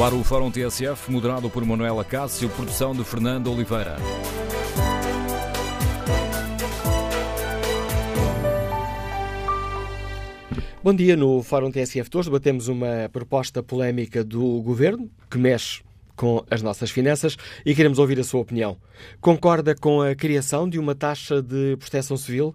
No ar o Fórum TSF, moderado por Manuela Cássio, produção de Fernando Oliveira. Bom dia. No Fórum TSF de hoje debatemos uma proposta polémica do Governo que mexe com as nossas finanças e queremos ouvir a sua opinião. Concorda com a criação de uma taxa de proteção civil?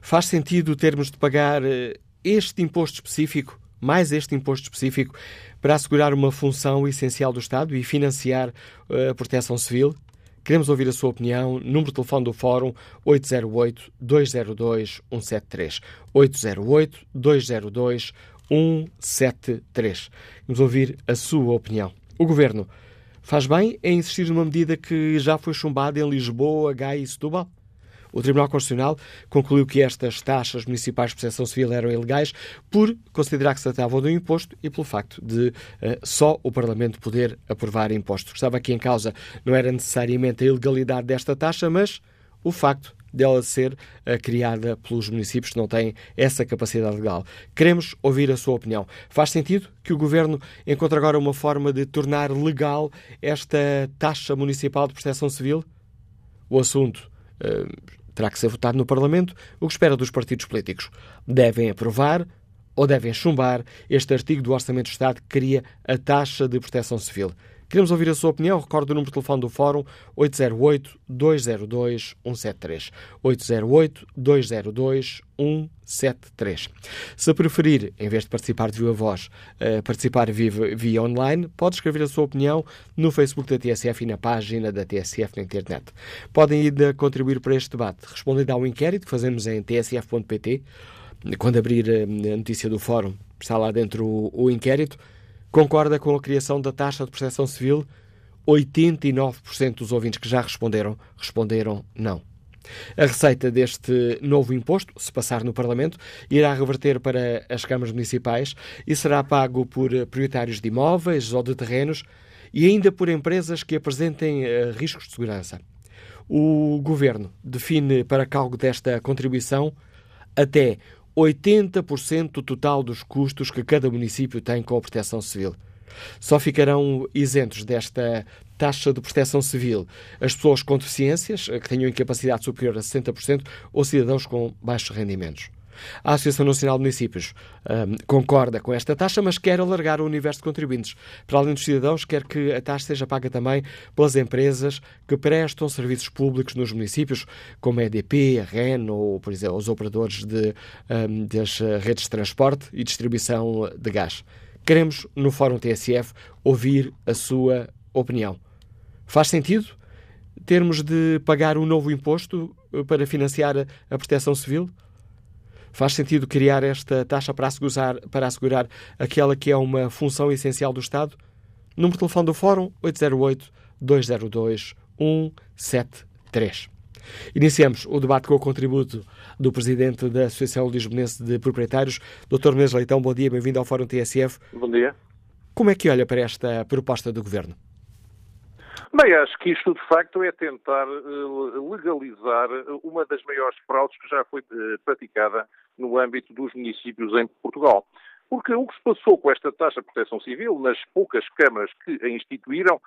Faz sentido termos de pagar eh, este imposto específico, mais este imposto específico, para assegurar uma função essencial do Estado e financiar eh, a proteção civil? Queremos ouvir a sua opinião. Número de telefone do Fórum 808-202-173. 808-202-173. Vamos ouvir a sua opinião. O Governo faz bem em insistir numa medida que já foi chumbada em Lisboa, Gaia e Setúbal? O Tribunal Constitucional concluiu que estas taxas municipais de proteção civil eram ilegais por considerar que se tratavam de um imposto e pelo facto de uh, só o Parlamento poder aprovar impostos. Estava aqui em causa não era necessariamente a ilegalidade desta taxa, mas o facto dela ser uh, criada pelos municípios que não têm essa capacidade legal. Queremos ouvir a sua opinião. Faz sentido que o Governo encontre agora uma forma de tornar legal esta taxa municipal de proteção civil? O assunto uh, terá que ser votado no Parlamento, o que espera dos partidos políticos. Devem aprovar ou devem chumbar este artigo do Orçamento do Estado que cria a taxa de proteção civil. Queremos ouvir a sua opinião. Recordo o número de telefone do Fórum 808-202-173. 808-202-173. Se preferir, em vez de participar de viva voz, uh, participar via, via online, pode escrever a sua opinião no Facebook da TSF e na página da TSF na internet. Podem ainda contribuir para este debate, respondendo ao inquérito que fazemos em tsf.pt. Quando abrir a notícia do Fórum, está lá dentro o, o inquérito. Concorda com a criação da taxa de proteção civil? 89% dos ouvintes que já responderam, responderam não. A receita deste novo imposto, se passar no Parlamento, irá reverter para as câmaras municipais e será pago por proprietários de imóveis ou de terrenos e ainda por empresas que apresentem uh, riscos de segurança. O Governo define para calgo desta contribuição até 80% do total dos custos que cada município tem com a proteção civil. Só ficarão isentos desta taxa de proteção civil as pessoas com deficiências, que tenham incapacidade superior a 60%, ou cidadãos com baixos rendimentos. A Associação Nacional de Municípios um, concorda com esta taxa, mas quer alargar o universo de contribuintes. Para além dos cidadãos, quer que a taxa seja paga também pelas empresas que prestam serviços públicos nos municípios, como a EDP, a REN ou, por exemplo, os operadores de, um, das redes de transporte e distribuição de gás. Queremos, no Fórum TSF, ouvir a sua opinião. Faz sentido termos de pagar um novo imposto para financiar a proteção civil? Faz sentido criar esta taxa para assegurar, para assegurar aquela que é uma função essencial do Estado? Número de telefone do Fórum 808-202-173. Iniciamos o debate com o contributo do Presidente da Associação Lisbonense de Proprietários, Dr. Menezes Leitão. Bom dia, bem-vindo ao Fórum TSF. Bom dia. Como é que olha para esta proposta do Governo? Bem, acho que isto de facto é tentar legalizar uma das maiores fraudes que já foi praticada no âmbito dos municípios em Portugal. Porque o que se passou com esta taxa de proteção civil, nas poucas câmaras que a instituíram,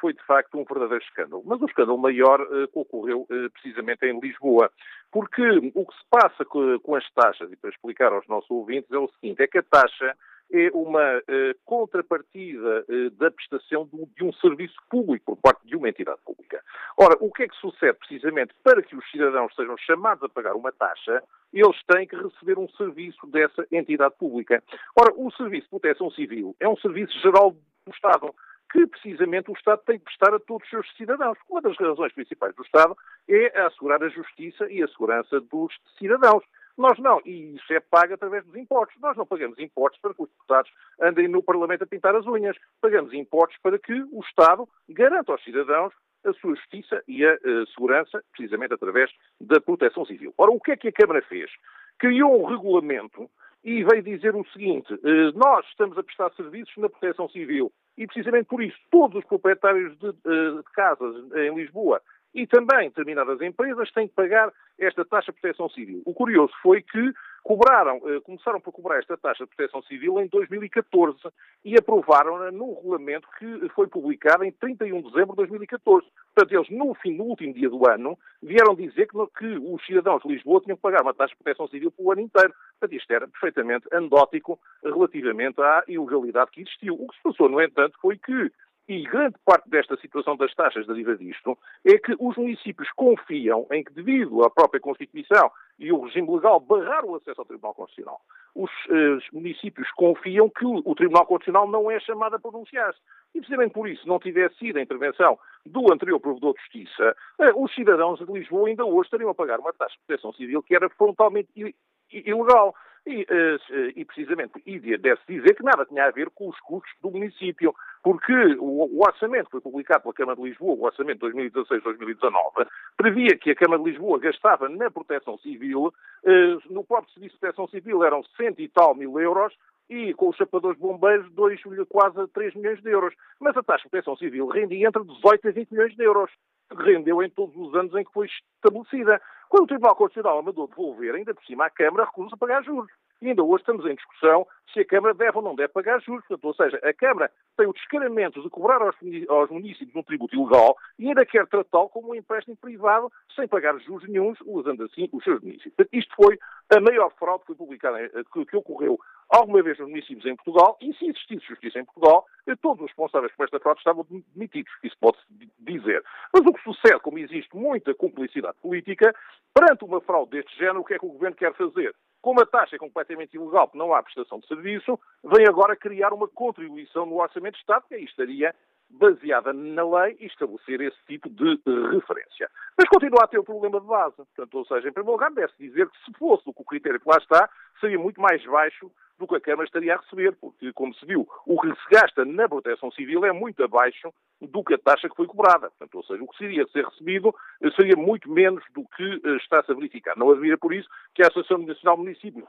foi de facto um verdadeiro escândalo. Mas o escândalo maior ocorreu precisamente em Lisboa. Porque o que se passa com as taxas, e para explicar aos nossos ouvintes, é o seguinte: é que a taxa é uma uh, contrapartida uh, da prestação de, de, um serviço público por parte de uma entidade pública. Ora, o que é que sucede precisamente para que os cidadãos sejam chamados a pagar uma taxa? Eles têm que receber um serviço dessa entidade pública. Ora, o Serviço de Proteção Civil é um serviço geral do Estado que precisamente o Estado tem que prestar a todos os seus cidadãos. Uma das razões principais do Estado é assegurar a justiça e a segurança dos cidadãos. Nós não, e isso é pago através dos impostos. Nós não pagamos impostos para que os deputados andem no Parlamento a pintar as unhas. Pagamos impostos para que o Estado garanta aos cidadãos a sua justiça e a, a segurança, precisamente através da proteção civil. Ora, o que é que a Câmara fez? Criou um regulamento e veio dizer o seguinte: eh, nós estamos a prestar serviços na proteção civil e, precisamente por isso, todos os proprietários de, eh, de casas em Lisboa e também determinadas empresas têm que pagar esta taxa de proteção civil. O curioso foi que cobraram, eh, começaram por cobrar esta taxa de proteção civil em 2014 e aprovaram-na num regulamento que foi publicado em 31 de dezembro de 2014. Portanto, eles, no fim, no último dia do ano, vieram dizer que, que os cidadãos de Lisboa tinham que pagar uma taxa de proteção civil pelo ano inteiro. Portanto, isto era perfeitamente anedótico relativamente à ilegalidade que existiu. O que se passou, no entanto, foi que e grande parte desta situação das taxas deriva disto, é que os municípios confiam em que, devido à própria Constituição e o regime legal barrar o acesso ao Tribunal Constitucional, os, eh, os municípios confiam que o, o, Tribunal Constitucional não é chamado a pronunciar-se. E precisamente por isso, não tivesse sido a intervenção do anterior Provedor de Justiça, eh, os cidadãos de Lisboa ainda hoje estariam a pagar uma taxa de proteção civil que era frontalmente ilegal. E, eh, e, precisamente, e deve-se dizer que nada tinha a ver com os custos do município, porque o, o orçamento que foi publicado pela Câmara de Lisboa, o orçamento 2016-2019, previa que a Câmara de Lisboa gastava na proteção civil, eh, no próprio Serviço de Proteção Civil eram cento e tal mil euros, e com os chapadores bombeiros, dois, quase 3 milhões de euros. Mas a taxa de proteção civil rendia entre 18 a 20 milhões de euros, rendeu em todos os anos em que foi estabelecida. Quando o Tribunal Constitucional mandou devolver, ainda por cima a Câmara recusa pagar juros. E ainda hoje estamos em discussão se a Câmara deve ou não deve pagar juros. Portanto, ou seja, a Câmara tem o descaramento de cobrar aos, aos municípios um tributo ilegal e ainda quer tratá-lo como um empréstimo privado sem pagar juros nenhums, usando assim os seus municípios. Portanto, isto foi a maior fraude que foi publicada, que, que ocorreu alguma vez nos municípios em Portugal e se existisse justiça em Portugal, todos os responsáveis por esta fraude estavam demitidos. Isso pode-se dizer. Mas o que sucede, como existe muita cumplicidade política, perante uma fraude deste género, o que é que o Governo quer fazer? Como a taxa é completamente ilegal, porque não há prestação de serviço, vem agora criar uma contribuição no Orçamento de Estado, que aí estaria baseada na lei e estabelecer esse tipo de referência. Mas continua a ter o problema de base. Portanto, ou seja, em primeiro lugar, deve-se dizer que se fosse o critério que lá está, seria muito mais baixo do que a Câmara estaria a receber, porque, como se viu, o que se gasta na proteção civil é muito abaixo do que a taxa que foi cobrada. Portanto, ou seja, o que seria ser recebido eh, seria muito menos do que eh, está-se a verificar. Não havia por isso que a Associação Nacional de Municípios,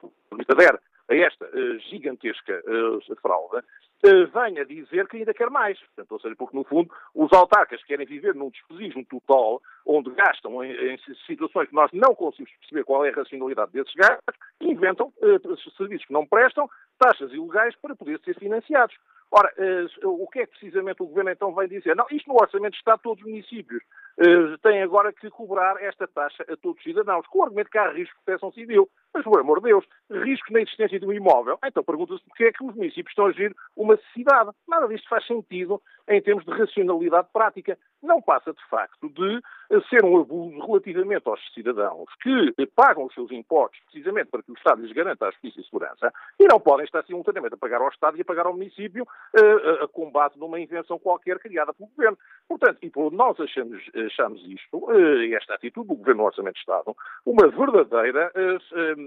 adere a esta uh, gigantesca uh, fraude, uh, venha dizer que ainda quer mais. Portanto, ou seja, porque, no fundo, os autarcas querem viver num despesismo total, onde gastam em, em, situações que nós não conseguimos perceber qual é a racionalidade desses gastos, inventam serviços que não prestam, taxas ilegais para poder ser financiados. Ora, o que é que precisamente o Governo então vem dizer? Não, isto no Orçamento está todos os municípios. Uh, têm agora que cobrar esta taxa a todos os cidadãos, com o argumento que há risco de proteção civil. Mas, por amor de Deus, risco na existência de um imóvel. Então pergunta-se porquê é que os municípios estão a agir uma cidade. Nada disto faz sentido em termos de racionalidade prática. Não passa, de facto, de eh, ser um abuso relativamente aos cidadãos que pagam os seus impostos precisamente para que o Estado lhes garanta a justiça e segurança e não podem estar simultaneamente a pagar ao Estado e a pagar ao município uh, uh, com base numa invenção qualquer criada pelo Governo. Portanto, e por nós achamos, achamos isto, uh, esta atitude do Governo do Orçamento de Estado, uma verdadeira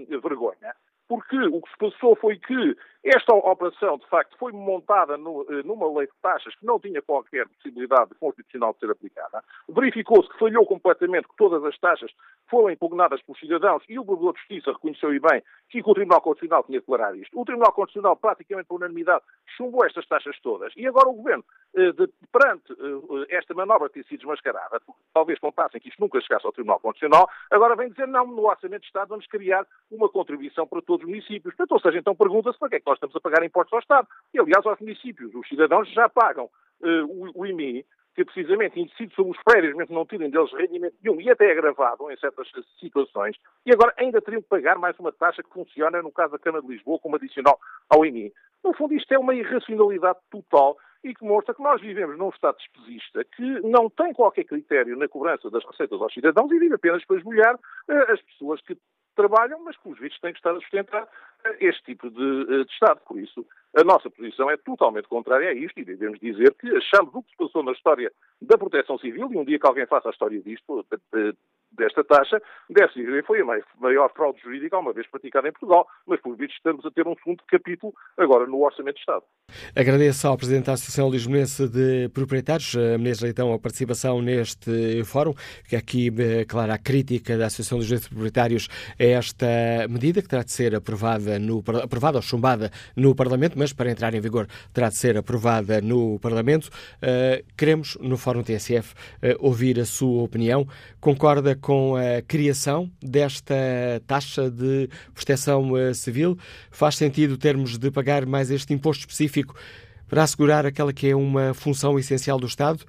vergonha porque o que se passou foi que esta operação, de facto, foi montada no, eh, numa lei de taxas que não tinha qualquer possibilidade constitucional de ser aplicada. Verificou-se que falhou completamente, que todas as taxas foram impugnadas pelos cidadãos e o Provedor de Justiça reconheceu e bem que o Tribunal Constitucional tinha de declarar isto. O Tribunal Constitucional, praticamente por unanimidade, chumbou estas taxas todas. E agora o Governo, eh, perante eh, esta manobra ter sido desmascarada, talvez contassem que isto nunca chegasse ao Tribunal Constitucional, agora vem dizer não, no Orçamento de Estado vamos criar uma contribuição para todos os municípios. Portanto, ou seja, então pergunta-se para que é que nós estamos a pagar impostos ao Estado. E, aliás, aos municípios. Os cidadãos já pagam uh, o, o IMI, que precisamente incide sobre os prédios, mesmo não tirem deles rendimento nenhum, e até é agravado em certas situações, e agora ainda teriam que pagar mais uma taxa que funciona, no caso da Câmara de Lisboa, como adicional ao IMI. No fundo, isto é uma irracionalidade total e que mostra que nós vivemos num Estado despesista que não tem qualquer critério na cobrança das receitas aos cidadãos e vive apenas para esmolhar uh, as pessoas que trabalham, mas que os vistos têm que estar a sustentar este tipo de, uh, de, Estado. Por isso, a nossa posição é totalmente contrária a isto e devemos dizer que achamos o que se passou na história da proteção civil, e um dia que alguém faça a história disto, desta taxa, dizer foi a maior fraude jurídica uma vez praticada em Portugal, mas por vídeo estamos a ter um segundo capítulo agora no Orçamento de Estado. Agradeço ao Presidente da Associação Lisbonense de Proprietários, Menezes Leitão, a participação neste fórum, que aqui, eh, claro, a crítica da Associação Lisbonense de Proprietários a esta medida que terá de ser aprovada, no, aprovada ou chumbada no Parlamento, mas para entrar em vigor terá de ser aprovada no Parlamento. Queremos, no Fórum TSF, ouvir a sua opinião. Concorda com a criação desta taxa de proteção civil? Faz sentido termos de pagar mais este imposto específico para assegurar aquela que é uma função essencial do Estado?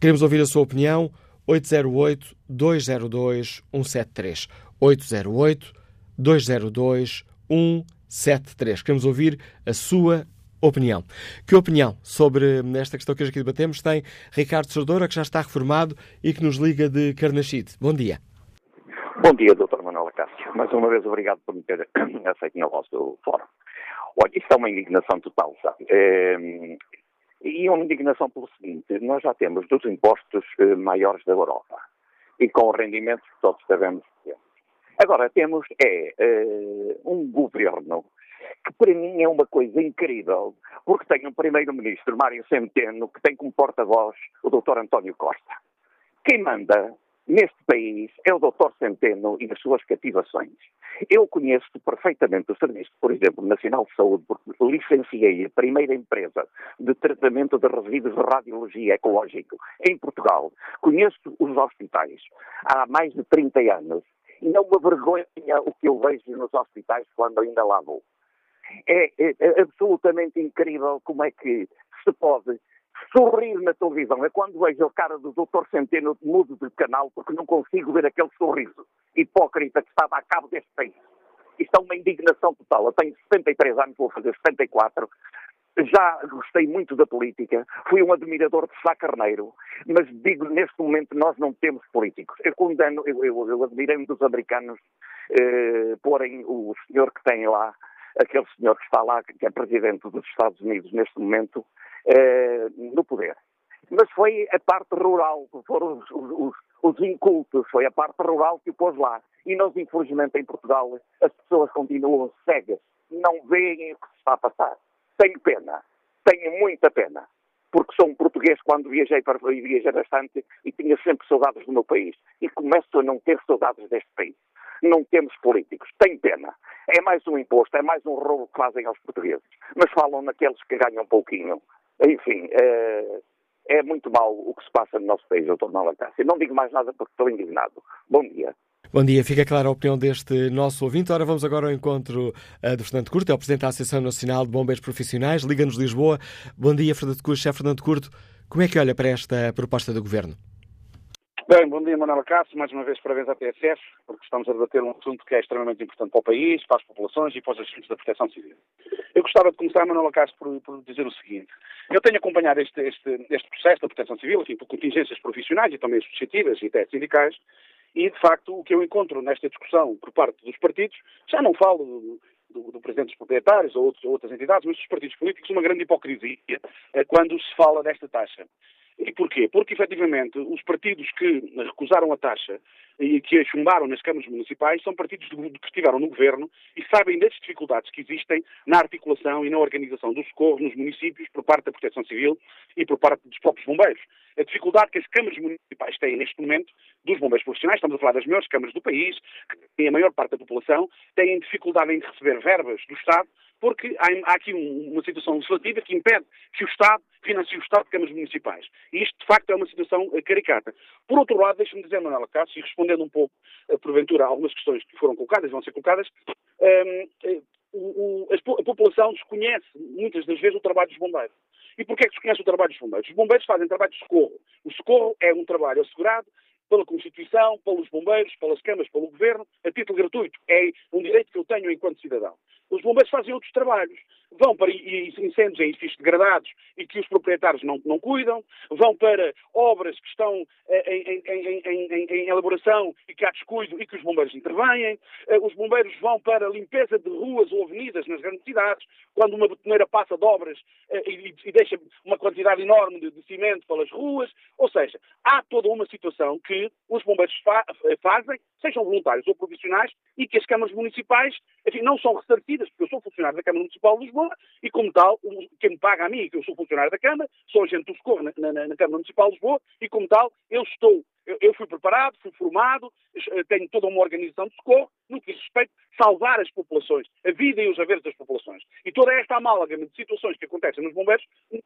Queremos ouvir a sua opinião. 808-202-173. 808-202-173. Queremos ouvir a sua opinião. Que opinião sobre esta questão que hoje aqui debatemos tem Ricardo Sordora, que já está reformado e que nos liga de Carnachide. Bom dia. Bom dia, Dr. Manuel Acácio. Mais uma vez, obrigado por me ter aceito no vosso fórum. Olha, isto é uma indignação total, sabe? É, e uma indignação pelo seguinte, nós já temos dos impostos eh, maiores da Europa e com rendimentos que todos sabemos que temos. Agora temos é eh, um governo que para mim é uma coisa incrível, porque tem um primeiro-ministro, Mário Centeno, que tem como porta-voz o Dr. António Costa. Quem manda neste país é o Dr. Centeno e as suas cativações. Eu conheço perfeitamente o Serviço, por exemplo, Nacional de Saúde, porque licenciei a primeira empresa de tratamento de resíduos de radiologia ecológico em Portugal. Conheço os hospitais há mais de 30 anos e é uma vergonha o que eu vejo nos hospitais quando ainda lá vou. É, é, é absolutamente incrível como é que se pode sorrir na televisão. É quando vejo a cara do Dr. Centeno mudo de canal porque não consigo ver aquele sorriso hipócrita que estava a cabo deste país. Isto é uma indignação total. Eu tenho 73 anos, vou fazer 74. Já gostei muito da política, fui um admirador de Sá Carneiro, mas digo, neste momento nós não temos políticos. Eu condeno, eu, eu, eu admirei-me dos americanos eh, porem o senhor que tem lá, aquele senhor que está lá, que é presidente dos Estados Unidos neste momento, eh, no poder. Mas foi a parte rural, foram os, os, os, incultos, foi a parte rural que o pôs lá. E nós, infelizmente, em Portugal, as pessoas continuam cegas, não veem o que se está a passar. Tenho pena, tenho muita pena, porque sou um português quando viajei para viajei bastante e tinha sempre saudades do meu país. E começo a não ter saudades deste país. Não temos políticos. Tenho pena. É mais um imposto, é mais um roubo que fazem aos portugueses. Mas falam naqueles que ganham pouquinho. Enfim, é, é muito mal o que se passa no nosso país, doutor Manuel Cássio. Não digo mais nada porque estou indignado. Bom dia. Bom dia, fica clara a opinião deste nosso ouvinte. Ora, vamos agora ao encontro uh, do Fernando Curto, é o Presidente da Associação Nacional de Bombeiros Profissionais, Liga-nos Lisboa. Bom dia, Fernando Curto, chefe Fernando Curto. Como é que olha para esta proposta do Governo? Bem, bom dia, Manuel Cássio. Mais uma vez, parabéns à TSF, porque estamos a debater um assunto que é extremamente importante para o país, para as populações e para os agentes da proteção civil. Eu gostava de começar, Manuel Cássio, por, por, dizer o seguinte. Eu tenho acompanhado este, este, este processo da proteção civil, enfim, por contingências profissionais e também associativas e até sindicais, e, de facto, o que eu encontro nesta discussão por parte dos partidos, já não falo do, do, do Presidente dos Proprietários ou, outros, ou outras entidades, mas dos partidos políticos, uma grande hipocrisia eh, quando se fala desta taxa. E porquê? Porque, efetivamente, os partidos que recusaram a taxa e que a chumbaram nas câmaras municipais são partidos que estiveram no governo e sabem das dificuldades que existem na articulação e na organização do socorro nos municípios por parte da Proteção Civil e por parte dos próprios bombeiros. A dificuldade que as câmaras municipais têm neste momento dos bombeiros profissionais, estamos a falar das melhores câmaras do país, que têm a maior parte da população, têm dificuldade em receber verbas do Estado porque há, aqui um, uma situação legislativa que impede que o Estado financie o Estado de câmaras municipais. E isto, de facto, é uma situação uh, caricata. Por outro lado, deixe-me dizer, Manuela Cássio, e respondendo um pouco, uh, porventura, a algumas questões que foram colocadas, vão ser colocadas, ehm, o, a população desconhece, muitas das vezes, o trabalho dos bombeiros. E porquê é que desconhece o trabalho dos bombeiros? Os bombeiros fazem trabalho de socorro. O socorro é um trabalho assegurado pela Constituição, pelos bombeiros, pelas câmaras, pelo governo, a título gratuito. É um direito que eu tenho enquanto cidadão. Os bombeiros fazem outros trabalhos. Vão para incêndios em edifícios degradados e que os proprietários não, não cuidam, vão para obras que estão eh, em, em, em, em, elaboração e que há descuido e que os bombeiros intervêm. Eh, os bombeiros vão para limpeza de ruas ou avenidas nas grandes cidades, quando uma betoneira passa de obras eh, e, e deixa uma quantidade enorme de, de, cimento pelas ruas. Ou seja, há toda uma situação que os bombeiros fa fazem, sejam voluntários ou profissionais, e que as câmaras municipais enfim, não são ressarcidas, porque eu sou funcionário da Câmara Municipal de Lisboa e, como tal, quem me paga a mim, que eu sou funcionário da Câmara, sou agente do socorro na, na, na Câmara Municipal de Lisboa e, como tal, eu estou eu, fui preparado, fui formado, tenho toda uma organização de socorro no que diz respeito a salvar as populações, a vida e os haveres das populações. E toda esta amálgama de situações que acontecem nos bombeiros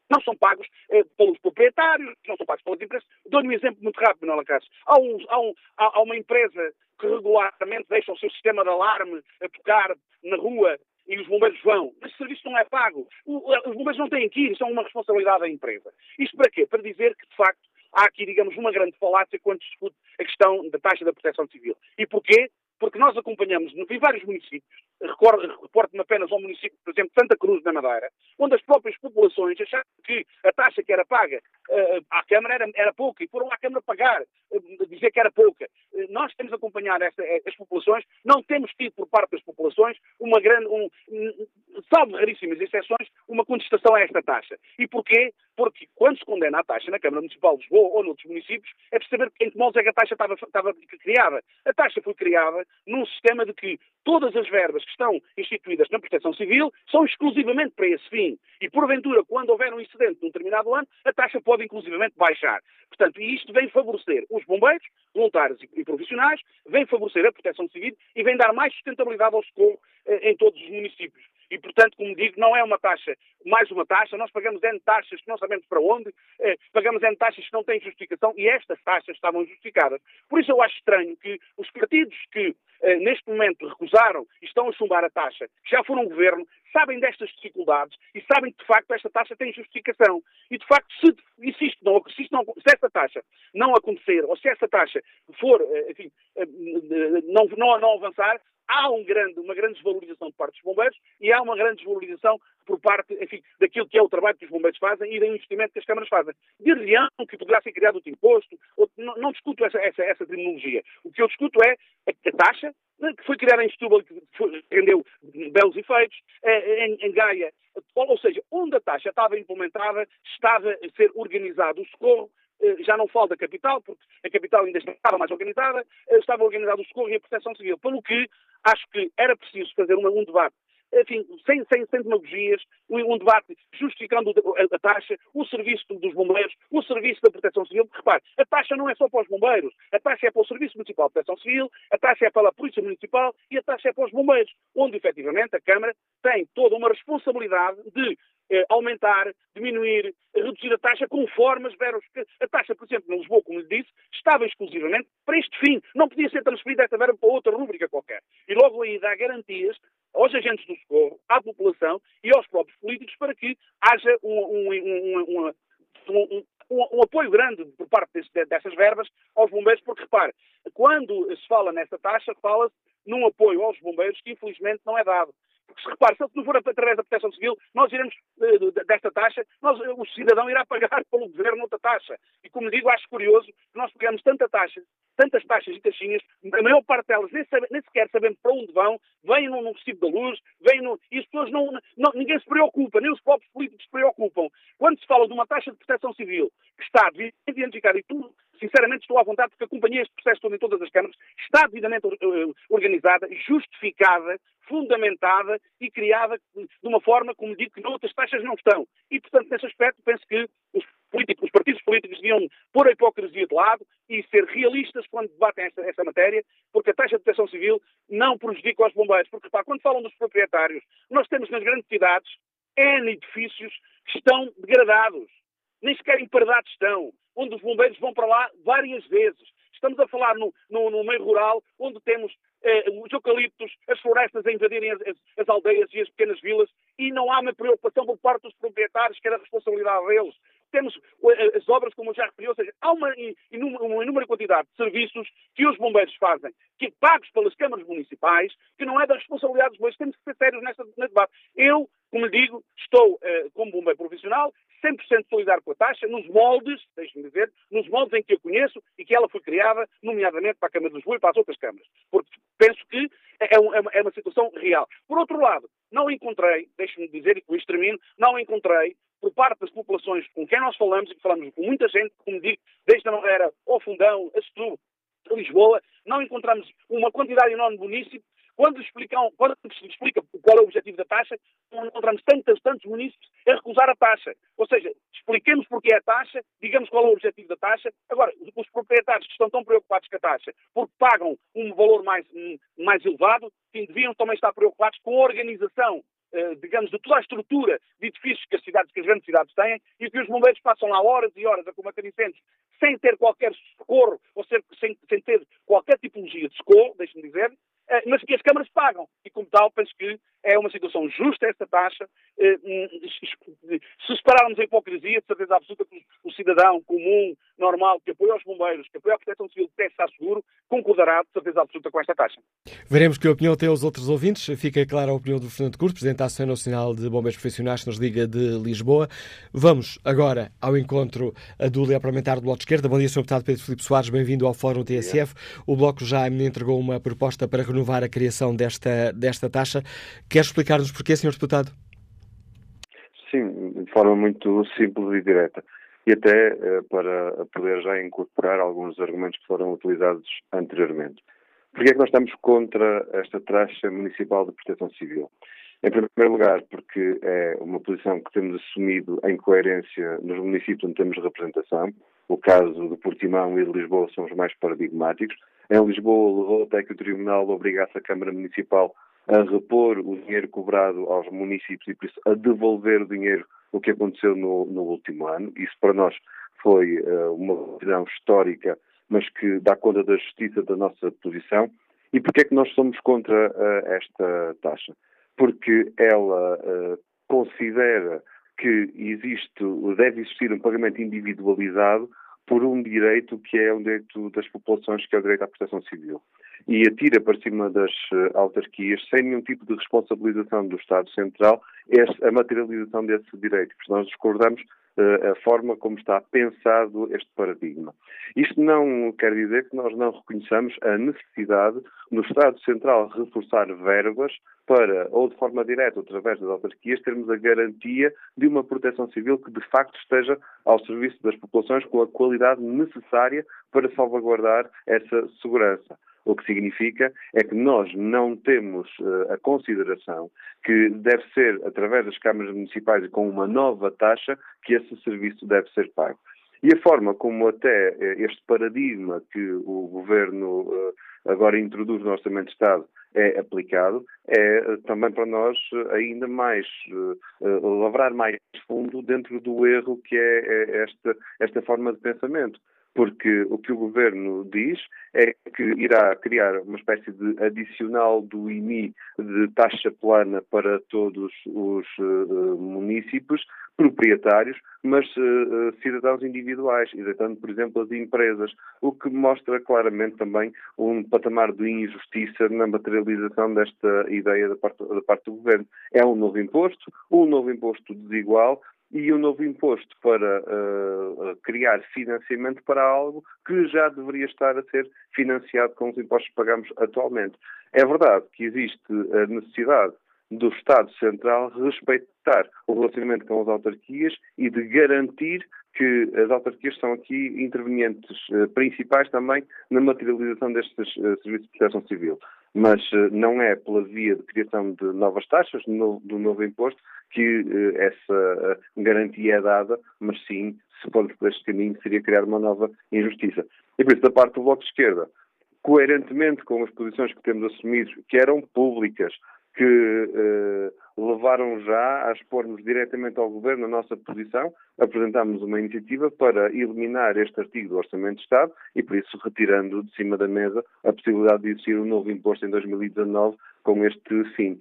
não são pagos eh, pelos proprietários, não são pagos pelas empresas. Dou-lhe um exemplo muito rápido, Manuela Cássio. Há, um, há, um, há, uma empresa que regularmente deixa o seu sistema de alarme a tocar na rua e os bombeiros vão. Mas esse serviço não é pago. Os bombeiros não têm que ir, isso é uma responsabilidade da empresa. Isto para quê? Para dizer que, de facto, há aqui, digamos, uma grande falácia quando se discute a questão da taxa da proteção civil. E porquê? Porque nós acompanhamos em vários municípios, reporto-me apenas ao município, por exemplo, Santa Cruz da Madeira, onde as próprias populações acharam que a taxa que era paga uh, à Câmara era, era pouca e foram à Câmara pagar, uh, dizer que era pouca. Uh, nós temos acompanhado esta, as populações, não temos tido por parte das populações uma grande, um, salvo raríssimas exceções, uma contestação a esta taxa. E porquê? Porque quando se condena a taxa na Câmara Municipal de Lisboa ou noutros municípios, é preciso saber em que modos é que a taxa estava, estava criada. A taxa foi criada num sistema de que todas as verbas que estão instituídas na Proteção Civil são exclusivamente para esse fim. E, porventura, quando houver um incidente num determinado ano, a taxa pode inclusivamente baixar. Portanto, isto vem favorecer os bombeiros, voluntários e profissionais, vem favorecer a Proteção Civil e vem dar mais sustentabilidade ao socorro eh, em todos os municípios. E, portanto, como digo, não é uma taxa, mais uma taxa, nós pagamos N taxas que não sabemos para onde, eh, pagamos N taxas que não têm justificação e estas taxas estavam justificadas. Por isso eu acho estranho que os partidos que eh, neste momento recusaram e estão a chumbar a taxa, que já foram governo, sabem destas dificuldades e sabem que de facto esta taxa tem justificação. E de facto, se, se, isto não, se, isto não, se esta taxa não acontecer, ou se esta taxa for, eh, enfim, eh, não, não, não avançar, há um grande, uma grande desvalorização de parte dos bombeiros e há uma grande desvalorização por parte, enfim, daquilo que é o trabalho que os bombeiros fazem e do investimento que as câmaras fazem. Dir-lhe-ão que poderá ser criado outro imposto, ou, não, não, discuto essa, essa, essa terminologia. O que eu discuto é a, taxa, né, que foi criada em Setúbal, que foi, rendeu belos efeitos, eh, em, em Gaia, ou seja, onde a taxa estava implementada, estava a ser organizado o socorro, já não falo da capital, porque a capital ainda estava mais organizada, eh, estava organizado o socorro e a proteção civil, pelo que acho que era preciso fazer um debate enfim, sem, sem, sem demagogias, um, debate justificando a, taxa, o serviço dos bombeiros, o serviço da proteção civil. Repare, a taxa não é só para os bombeiros, a taxa é para o Serviço Municipal de Proteção Civil, a taxa é para a Polícia Municipal e a taxa é para os bombeiros, onde efetivamente a Câmara tem toda uma responsabilidade de eh, aumentar, diminuir, reduzir a taxa conforme as verbas. A taxa, por exemplo, em Lisboa, como lhe disse, estava exclusivamente para este fim. Não podia ser transferida esta verba para outra rúbrica qualquer. E logo aí dá garantias aos agentes do socorro, à população e aos próprios políticos para que haja um, um, um, um apoio grande por parte desse, dessas verbas aos bombeiros, porque repare, quando se fala nessa taxa, fala-se num apoio aos bombeiros que infelizmente não é dado. Porque se repare, se não for através da proteção civil, nós iremos uh, desta taxa, nós, o cidadão irá pagar pelo governo outra taxa. E como digo, acho curioso que nós pagamos tanta taxa, tantas taxas e taxinhas, a maior parte delas nem, sabe, nem sequer sabemos para onde vão, vêm no, no recibo da luz, vêm no, e as pessoas não, não, ninguém se preocupa, nem os próprios políticos se preocupam. Quando se fala de uma taxa de proteção civil que está identificada e tudo sinceramente estou à vontade porque acompanhei este processo todo em todas as câmaras, está devidamente eh, organizada, justificada, fundamentada e criada de uma forma, como digo, que noutras taxas não estão. E, portanto, nesse aspecto, penso que os, políticos, os partidos políticos deviam pôr a hipocrisia de lado e ser realistas quando debatem esta, matéria, porque a taxa de proteção civil não prejudica os bombeiros. Porque, pá, quando falam dos proprietários, nós temos nas grandes cidades N edifícios que estão degradados. Nem sequer emparedados estão, onde os bombeiros vão para lá várias vezes. Estamos a falar no, no, no meio rural, onde temos eh, os eucaliptos, as florestas a invadirem as, as, as, aldeias e as pequenas vilas e não há uma preocupação por parte dos proprietários, que era a responsabilidade deles. Temos eh, as obras, como eu já referi, ou seja, há uma, uma inúmera quantidade de serviços que os bombeiros fazem, que pagos pelas câmaras municipais, que não é da responsabilidade dos bombeiros. Temos que ser sérios nesta, neste debate. Eu, como lhe digo, estou eh, como bombeiro profissional, 100% solidário com a taxa, nos moldes, deixe-me dizer, nos moldes em que eu conheço e que ela foi criada, nomeadamente para a Câmara de Lisboa e para as outras câmaras. Porque penso que é, é, uma, é uma situação real. Por outro lado, não encontrei, deixe-me dizer, e com isto termino, não encontrei, por parte das populações com quem nós falamos, e falamos com muita gente, como digo, desde a Nogueira ao Fundão, a Setúbal, Lisboa, não encontramos uma quantidade enorme de municípios quando, explicam, quando se explica qual é o objetivo da taxa, encontramos tantos, tantos municípios a recusar a taxa. Ou seja, expliquemos porque é a taxa, digamos qual é o objetivo da taxa. Agora, os proprietários que estão tão preocupados com a taxa porque pagam um valor mais, mais elevado, sim, deviam também estar preocupados com a organização uh, digamos, de toda a estrutura de edifícios que as cidades, que as grandes cidades têm, e que os bombeiros passam lá horas e horas a combater incêndios sem ter qualquer socorro, ou sem, sem ter qualquer tipologia de socorro, deixe-me dizer, eh, mas que as câmaras pagam. E, como tal, penso que é uma situação justa esta taxa. Eh, hum, se separarmos a hipocrisia, de certeza absoluta que o cidadão comum, normal, que apoia os bombeiros, que apoia a proteção civil, que está seguro, concordará, de certeza absoluta, com esta taxa. Veremos que opinião têm os outros ouvintes. Fica clara a opinião do Fernando Curto, Presidente da Associação Nacional de Bombeiros Profissionais, que nos liga de Lisboa. Vamos agora ao encontro do líder parlamentar do Bloco de Esquerda. Bom dia, Sr. Deputado Pedro Filipe Soares, bem-vindo ao Fórum TSF. O Bloco já me entregou uma proposta para renovar a criação desta, desta taxa. Quer explicar-nos porquê, Sr. Deputado? Sim, de forma muito simples e direta. E até eh, para poder já incorporar alguns argumentos que foram utilizados anteriormente. Porquê é que nós estamos contra esta taxa municipal de proteção civil? Em primeiro lugar, porque é uma posição que temos assumido em coerência nos municípios onde temos representação. O caso de Portimão e de Lisboa são os mais paradigmáticos. Em Lisboa, levou até que o Tribunal obrigasse a Câmara Municipal a repor o dinheiro cobrado aos municípios e, por isso, a devolver o dinheiro, o que aconteceu no, no último ano. Isso, para nós, foi uh, uma decisão histórica, mas que dá conta da justiça da nossa posição. E porquê é que nós somos contra uh, esta taxa? Porque ela uh, considera que existe, deve existir um pagamento individualizado por um direito que é um direito das populações, que é o direito à proteção civil. E atira para cima das uh, autarquias, sem nenhum tipo de responsabilização do Estado Central, a materialização desse direito. Porque nós discordamos a forma como está pensado este paradigma. Isto não quer dizer que nós não reconheçamos a necessidade no Estado Central reforçar verbas para, ou de forma direta ou através das autarquias, termos a garantia de uma proteção civil que de facto esteja ao serviço das populações com a qualidade necessária para salvaguardar essa segurança. O que significa é que nós não temos uh, a consideração que deve ser, através das câmaras municipais e com uma nova taxa, que esse serviço deve ser pago. E a forma como até uh, este paradigma que o Governo uh, agora introduz no Orçamento de Estado é aplicado, é também para nós ainda mais lavrar mais fundo dentro do erro que é, é esta, esta forma de pensamento porque o que o governo diz é que irá criar uma espécie de adicional do IMI de taxa plana para todos os uh, municípios proprietários, mas uh, cidadãos individuais, isentando, por exemplo, as empresas, o que mostra claramente também um patamar de injustiça na materialização desta ideia da parte, da parte do governo. É um novo imposto, um novo imposto desigual, e um novo imposto para uh, criar financiamento para algo que já deveria estar a ser financiado com os impostos que pagamos atualmente. É verdade que existe a necessidade do Estado Central respeitar o relacionamento com as autarquias e de garantir que as autarquias são aqui intervenientes uh, principais também na materialização destes uh, serviços de proteção civil mas eh, não é pela via de criação de novas taxas, do novo imposto, que eh, essa eh, garantia é dada, mas sim, se formos por este caminho, seria criar uma nova injustiça. E por isso, da parte do Bloco de Esquerda, coerentemente com as posições que temos assumido, que eram públicas, que eh, levaram já a expormos diretamente ao Governo a nossa posição, apresentámos uma iniciativa para eliminar este artigo do Orçamento de Estado e, por isso, retirando de cima da mesa a possibilidade de existir um novo imposto em 2019 com este fim.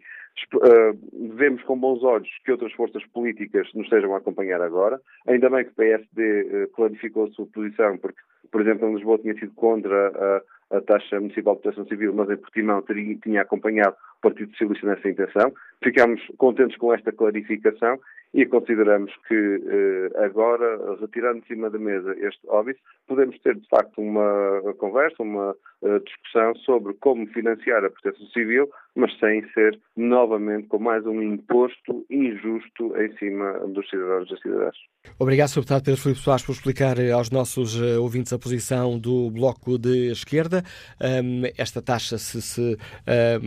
Uh, vemos com bons olhos que outras forças políticas nos estejam a acompanhar agora. Ainda bem que o PSD uh, clarificou a sua posição, porque, por exemplo, em Lisboa tinha sido contra a a taxa municipal de proteção civil, mas em Portimão teria, tinha acompanhado Partido Socialista nessa intenção. Ficámos contentes com esta clarificação e consideramos que eh, agora, retirando de cima da mesa este óbito, podemos ter de facto uma conversa, uma uh, discussão sobre como financiar a proteção civil, mas sem ser novamente com mais um imposto injusto em cima dos cidadãos e das cidadãs. Obrigado, Sr. Deputado Pedro Filipe Soares, por explicar eh, aos nossos uh, ouvintes a posição do Bloco de Esquerda. Um, esta taxa, se, se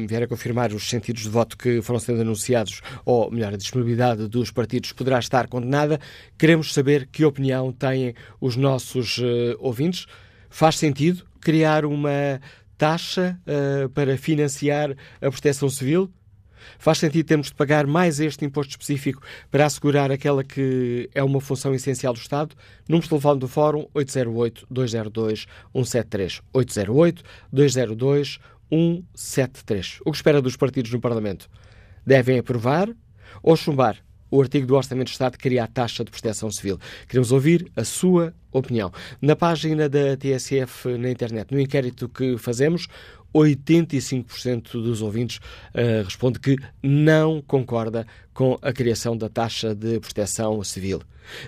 vier a confirmar os sentidos de voto que foram sendo anunciados, ou melhor, a disponibilidade dos partidos, poderá estar condenada. Queremos saber que opinião têm os nossos uh, ouvintes. Faz sentido criar uma taxa uh, para financiar a proteção civil? Faz sentido termos de pagar mais este imposto específico para assegurar aquela que é uma função essencial do Estado? Número de telefone do Fórum 808-202-173. 808-202-173. O que espera dos partidos no Parlamento? Devem aprovar ou chumbar o artigo do Orçamento de Estado que cria a taxa de proteção civil. Queremos ouvir a sua opinião. Na página da TSF na internet, no inquérito que fazemos, 85% dos ouvintes uh, responde que não concorda com a criação da taxa de proteção civil.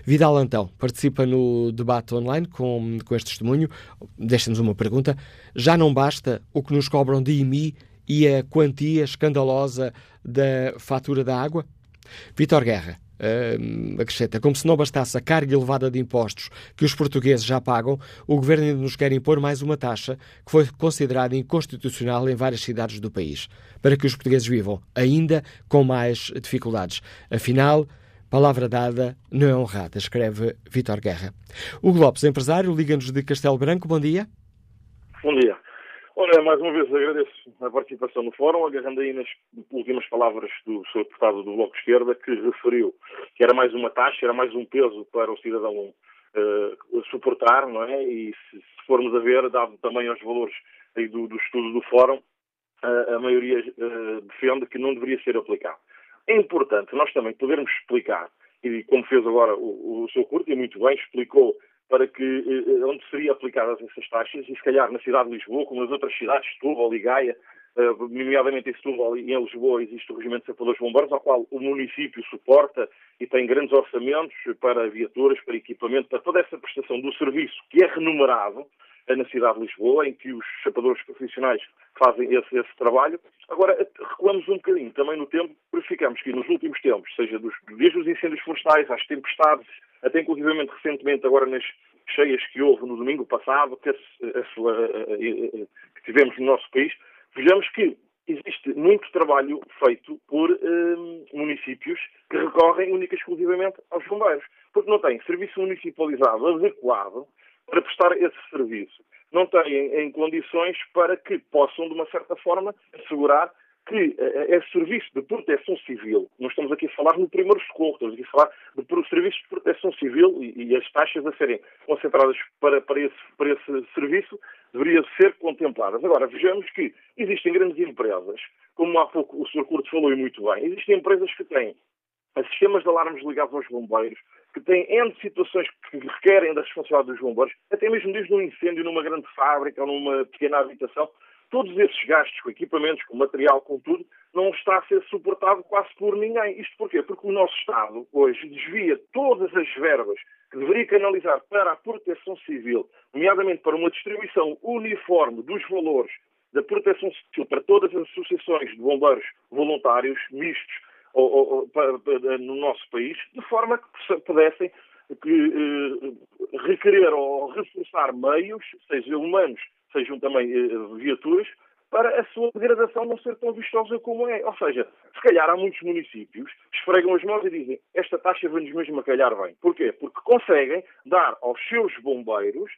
Vidal Antão participa no debate online com, com este testemunho. Deixa-nos uma pergunta. Já não basta o que nos cobram de IMI e a quantia escandalosa da fatura da água? Vitor Guerra uh, acrescenta: como se não bastasse a carga elevada de impostos que os portugueses já pagam, o governo ainda nos quer impor mais uma taxa que foi considerada inconstitucional em várias cidades do país, para que os portugueses vivam ainda com mais dificuldades. Afinal, Palavra dada não é honrada, escreve Vitor Guerra. O Lopes, empresário, liga-nos de Castelo Branco. Bom dia. Bom dia. Ora, mais uma vez agradeço a participação no fórum, agarrando aí nas últimas palavras do Sr. Deputado do Bloco de Esquerda, que referiu que era mais uma taxa, era mais um peso para o cidadão uh, suportar, não é? E se, se, formos a ver, dado também aos valores aí do, do estudo do fórum, uh, a maioria uh, defende que não deveria ser aplicado. É importante nós também podermos explicar, e como fez agora o, o Sr. Curto, e muito bem, explicou para que eh, onde seriam aplicadas essas taxas, e se calhar na cidade de Lisboa, como nas outras cidades, Setúbal e Gaia, eh, nomeadamente em Setúbal e em Lisboa existe o Regimento de Sapadores Bombeiros, ao qual o município suporta e tem grandes orçamentos para viaturas, para equipamento, para toda essa prestação do serviço que é remunerado eh, na cidade de Lisboa, em que os chapadores profissionais fazem esse, esse, trabalho. Agora, recuamos um bocadinho também no tempo, verificamos que nos últimos tempos, seja dos, desde os incêndios florestais às tempestades, até inclusivamente recentemente agora nas cheias que houve no domingo passado, que, a, a, a, que tivemos no nosso país, vejamos que existe muito trabalho feito por hum, municípios que recorrem única e exclusivamente aos bombeiros, porque não têm serviço municipalizado adequado para prestar esse serviço. Não têm em condições para que possam, de uma certa forma, assegurar que é serviço de proteção civil. Nós estamos aqui a falar no primeiro socorro, estamos aqui a falar de serviços de proteção civil e, e as taxas a serem concentradas para, para, esse, para esse serviço deveriam ser contempladas. Agora, vejamos que existem grandes empresas, como há pouco o Sr. Curto falou e muito bem, existem empresas que têm sistemas de alarmes ligados aos bombeiros, que têm N situações que requerem da responsabilidade dos bombeiros, até mesmo desde um incêndio numa grande fábrica ou numa pequena habitação, todos esses gastos com equipamentos, com material, com tudo, não está a ser suportado quase por ninguém. Isto porquê? Porque o nosso Estado hoje desvia todas as verbas que deveria canalizar para a proteção civil, nomeadamente para uma distribuição uniforme dos valores da proteção civil para todas as associações de bombeiros voluntários, mistos, ou, ou, ou, no nosso país, de forma que pudessem que, eh, requerer ou reforçar meios, seja humanos sejam também eh, viaturas, para a sua degradação não ser tão vistosa como é. Ou seja, se calhar há muitos municípios que esfregam as mãos e dizem esta taxa vem-nos mesmo a calhar bem. Porquê? Porque conseguem dar aos seus bombeiros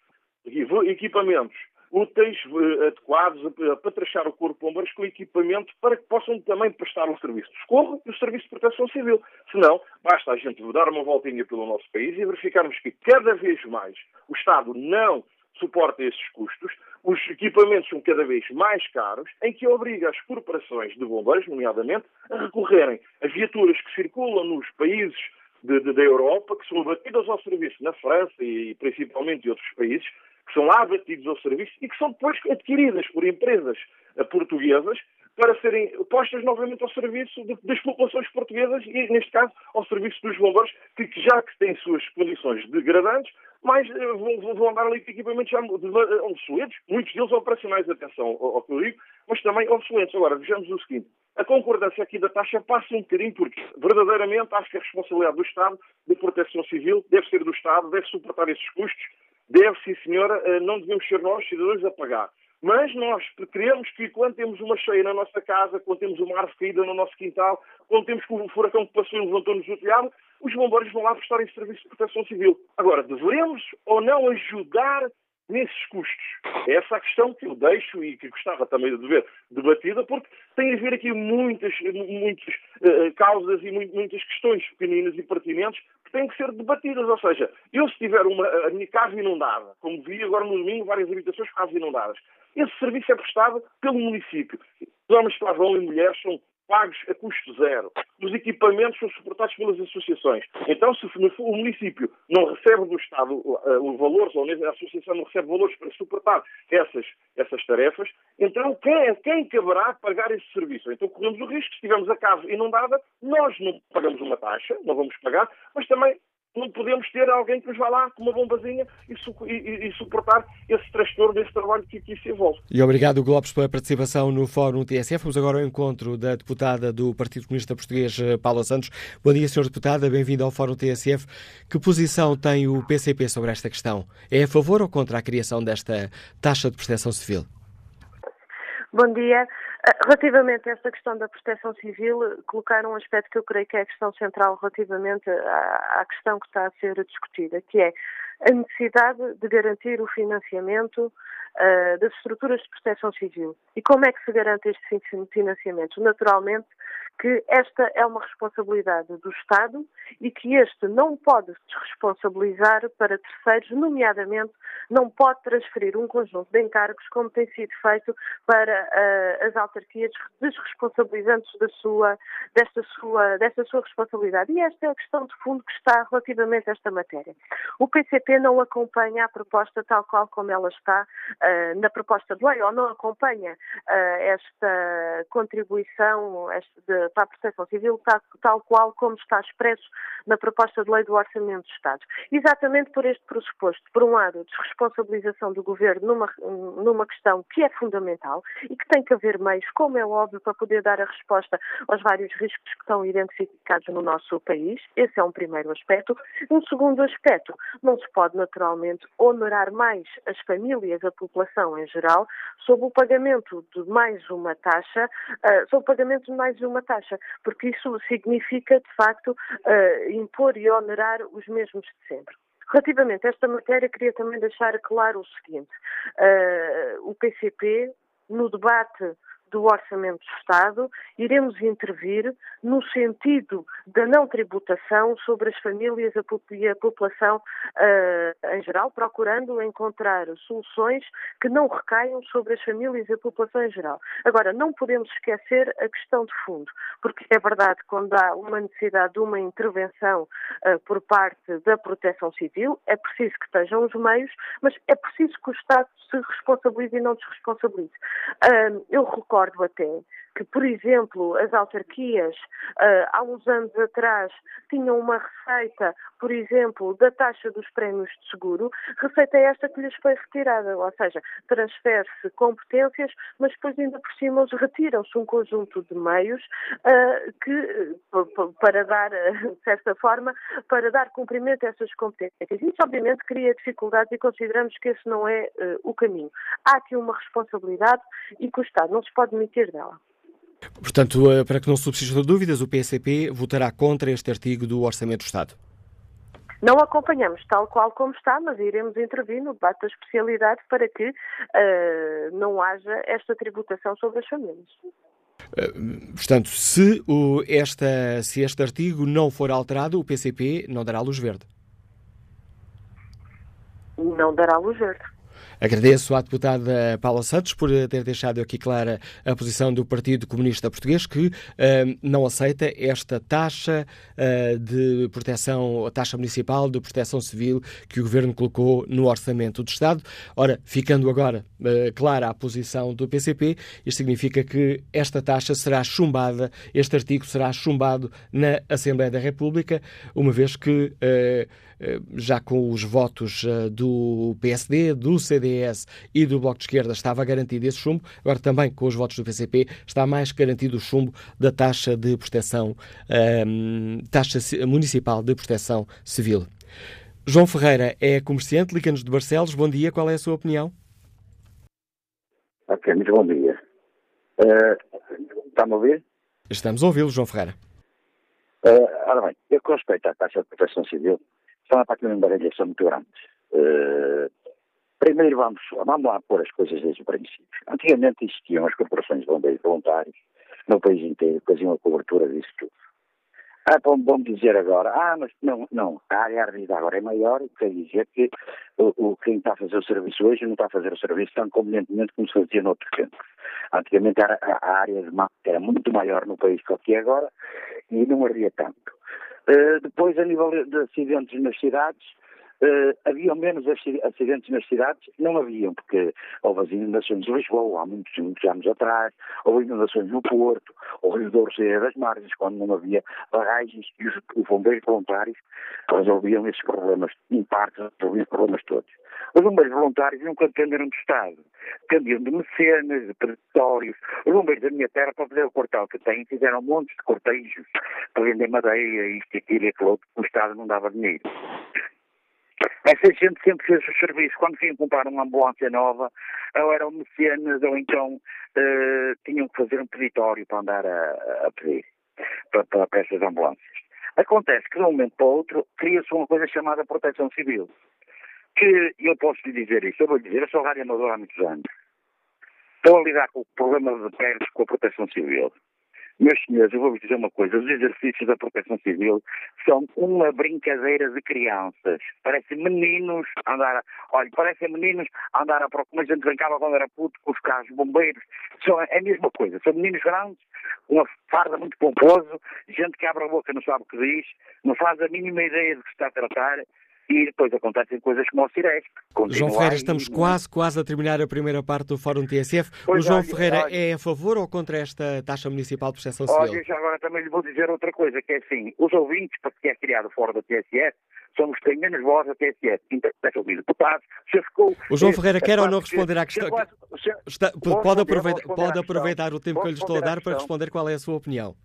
equipamentos úteis, eh, adequados, para trachar o corpo de bombeiros com equipamento para que possam também prestar o serviço de socorro e o serviço de proteção civil. Senão, basta a gente dar uma voltinha pelo nosso país e verificarmos que cada vez mais o Estado não suporta esses custos, os equipamentos são cada vez mais caros, em que obriga as corporações de bombeiros, nomeadamente, a recorrerem a viaturas que circulam nos países de, de, da Europa, que são abatidas ao serviço na França e principalmente em outros países, que são abatidos ao serviço e que são depois adquiridas por empresas eh, portuguesas para serem postas novamente ao serviço de, das populações portuguesas e, neste caso, ao serviço dos bombeiros, que, que já que têm suas condições degradantes, mas eh, vão, vão andar ali com equipamentos já obsoletos, muitos deles operacionais, atenção ao, ao que eu digo, mas também obsoletos. Agora, vejamos o seguinte, a concordância aqui da taxa passa um bocadinho porque, verdadeiramente, acho que a responsabilidade do Estado de proteção civil deve ser do Estado, deve suportar esses custos, deve, sim senhora, eh, não devemos ser nós, cidadãos, a pagar. Mas nós queremos que quando temos uma cheia na nossa casa, quando temos uma árvore caída no nosso quintal, quando temos um furacão que passou e levantou-nos o telhado, os bombeiros vão lá prestar esse serviço de proteção civil. Agora, devemos ou não ajudar nesses custos. É essa a questão que eu deixo e que gostava também de ver debatida, porque tem a ver aqui muitas, muitas uh, causas e muitas questões pequeninas e pertinentes que têm que ser debatidas. Ou seja, eu se tiver uma, a minha casa inundada, como vi agora no domingo várias habitações com casas inundadas, esse serviço é prestado pelo município. Os homens que lá vão e mulheres são pagos a custo zero. Os equipamentos são suportados pelas associações. Então, se o município não recebe do Estado os valores, ou a associação não recebe valores para suportar essas, essas tarefas, então quem, quem caberá pagar esse serviço? Então corremos o risco, se tivermos a casa inundada, nós não pagamos uma taxa, não vamos pagar, mas também não podemos ter alguém que nos vá lá com uma bombazinha e, e, e suportar esse transtorno, esse trabalho que aqui se envolve. E obrigado, Globes, pela participação no Fórum TSF. Vamos agora ao encontro da deputada do Partido Comunista Português, eh, Paula Santos. Bom dia, Sr. Deputada, bem-vindo ao Fórum TSF. Que posição tem o PCP sobre esta questão? É a favor ou contra a criação desta taxa de proteção civil? Bom dia. Ah, relativamente a esta questão da proteção civil, colocar um aspecto que eu creio que é a questão central relativamente à, à questão que está a ser discutida, que é a necessidade de garantir o financiamento uh, das estruturas de proteção civil. E como é que se garante este financiamento? Naturalmente que esta é uma responsabilidade do Estado e que este não pode se desresponsabilizar para terceiros, nomeadamente não pode transferir um conjunto de encargos, como tem sido feito para uh, as autarquias, desresponsabilizando da sua, desta, sua, desta sua responsabilidade. E esta é a questão de fundo que está relativamente a esta matéria. O PCP não acompanha a proposta tal qual como ela está na proposta de lei, ou não acompanha uh, esta contribuição para a proteção civil tal, tal qual como está expresso na proposta de lei do Orçamento do Estado. Exatamente por este pressuposto. Por um lado, desresponsabilização do Governo numa, numa questão que é fundamental e que tem que haver meios, como é óbvio, para poder dar a resposta aos vários riscos que estão identificados no nosso país. Esse é um primeiro aspecto. Um segundo aspecto, não se pode naturalmente onerar mais as famílias, a população em geral, sob o pagamento de mais uma taxa, uh, sob o pagamento de mais uma taxa, porque isso significa, de facto, uh, impor e onerar os mesmos de sempre. Relativamente a esta matéria, queria também deixar claro o seguinte: uh, o PCP, no debate do Orçamento do Estado, iremos intervir no sentido da não tributação sobre as famílias e a população uh, em geral, procurando encontrar soluções que não recaiam sobre as famílias e a população em geral. Agora, não podemos esquecer a questão de fundo, porque é verdade que quando há uma necessidade de uma intervenção uh, por parte da proteção civil, é preciso que estejam os meios, mas é preciso que o Estado se responsabilize e não desresponsabilize. Uh, eu recordo recordo até que, por exemplo, as autarquias, uh, há uns anos atrás, tinham uma receita, por exemplo, da taxa dos prémios de seguro, receita esta que lhes foi retirada, ou seja, transfere-se competências, mas depois ainda por cima retiram-se um conjunto de meios uh, que, para dar, de certa forma, para dar cumprimento a essas competências. Isso, obviamente, cria dificuldades e consideramos que esse não é uh, o caminho. Há aqui uma responsabilidade e que o Estado não se pode meter dela. Portanto, eh, para que não subsistam dúvidas, o PSP votará contra este artigo do Orçamento do Estado. Não acompanhamos tal qual como está, mas iremos intervir no debate da especialidade para que uh, não haja esta tributação sobre as famílias. Uh, portanto, se, o, esta, se este artigo não for alterado, o PCP não dará luz verde. Não dará luz verde. Agradeço à deputada Paula Santos por ter deixado aqui clara a posição do Partido Comunista Português, que uh, não aceita esta taxa uh, de proteção, a taxa municipal de proteção civil que o Governo colocou no Orçamento do Estado. Ora, ficando agora clara a posição do PCP, isto significa que esta taxa será chumbada, este artigo será chumbado na Assembleia da República, uma vez que eh, já com os votos eh, do PSD, do CDS e do Bloco de Esquerda estava garantido esse chumbo, agora também com os votos do PCP está mais garantido o chumbo da taxa de proteção, ehm, taxa municipal de proteção civil. João Ferreira é comerciante, liga-nos de Barcelos. Bom dia, qual é a sua opinião? Ok, muito bom dia. Uh, Está-me a ouvir? Estamos a ouvi-lo, João Ferreira. Uh, ora bem, eu com respeito à taxa de proteção civil, são a partir de uma baralhação muito grande. Uh, Primeiro vamos, vamos lá pôr as coisas desde o princípio. Antigamente existiam as corporações de bombeiros voluntários no país inteiro, faziam a cobertura disso tudo. Ah, vamos dizer agora, ah, mas não, não, a área ardida agora é maior, quer dizer que o, o, quem está a fazer o serviço hoje não está a fazer o serviço tão convenientemente como se fazia noutros tempos. Antigamente a, a, área de mata era muito maior no país do que é agora e não ardia tanto. Uh, depois, a nível de acidentes nas cidades, Uh, haviam menos acidentes nas cidades? Não haviam, porque houve as inundações de Lisboa há muitos, muitos anos atrás, houve inundações no Porto, o Rio Douro saía das margens, quando não havia barragens, e os bombeiros voluntários resolviam esses problemas, em parte resolviam os problemas todos. Os bombeiros voluntários nunca dependeram do Estado. Dependiam de mecenas, de territórios. Os bombeiros da minha terra, para fazer o quartel que têm, fizeram montes de cortejos para vender madeira, isto, aquilo e aquilo outro, o Estado não dava dinheiro. Essa gente sempre fez o serviço. Quando vinham comprar uma ambulância nova, ou eram mecenas, ou então uh, tinham que fazer um peditório para andar a, a pedir para, para, para essas ambulâncias. Acontece que de um momento para o outro cria-se uma coisa chamada proteção civil. Que eu posso lhe dizer isso, eu vou lhe dizer, eu sou rádio amador há muitos anos. Estou a lidar com o problema de perto com a proteção civil. Meus senhores, eu vou-vos dizer uma coisa: os exercícios da proteção civil são uma brincadeira de crianças. Parecem meninos andar. A, olha, parecem meninos andar a procura. a gente brincava quando era puto com os carros bombeiros. São, é a mesma coisa. São meninos grandes, uma farda muito pomposo, gente que abre a boca não sabe o que diz, não faz a mínima ideia de que está a tratar e depois acontecem coisas como o Ciresp. João Ferreira, estamos quase, quase a terminar a primeira parte do Fórum TSF. Pois o João olha, Ferreira olha, é a favor ou contra esta taxa municipal de proteção civil? Olha, já agora também lhe vou dizer outra coisa, que é assim, os ouvintes, para que é criado fora da TSF, somos que têm menos voz da TSF. Interessa ouvir deputados, já ficou... O João Ferreira quer ou não responder à questão? Está, pode, aproveitar, pode aproveitar o tempo que eu lhe estou a dar para responder qual é a sua opinião.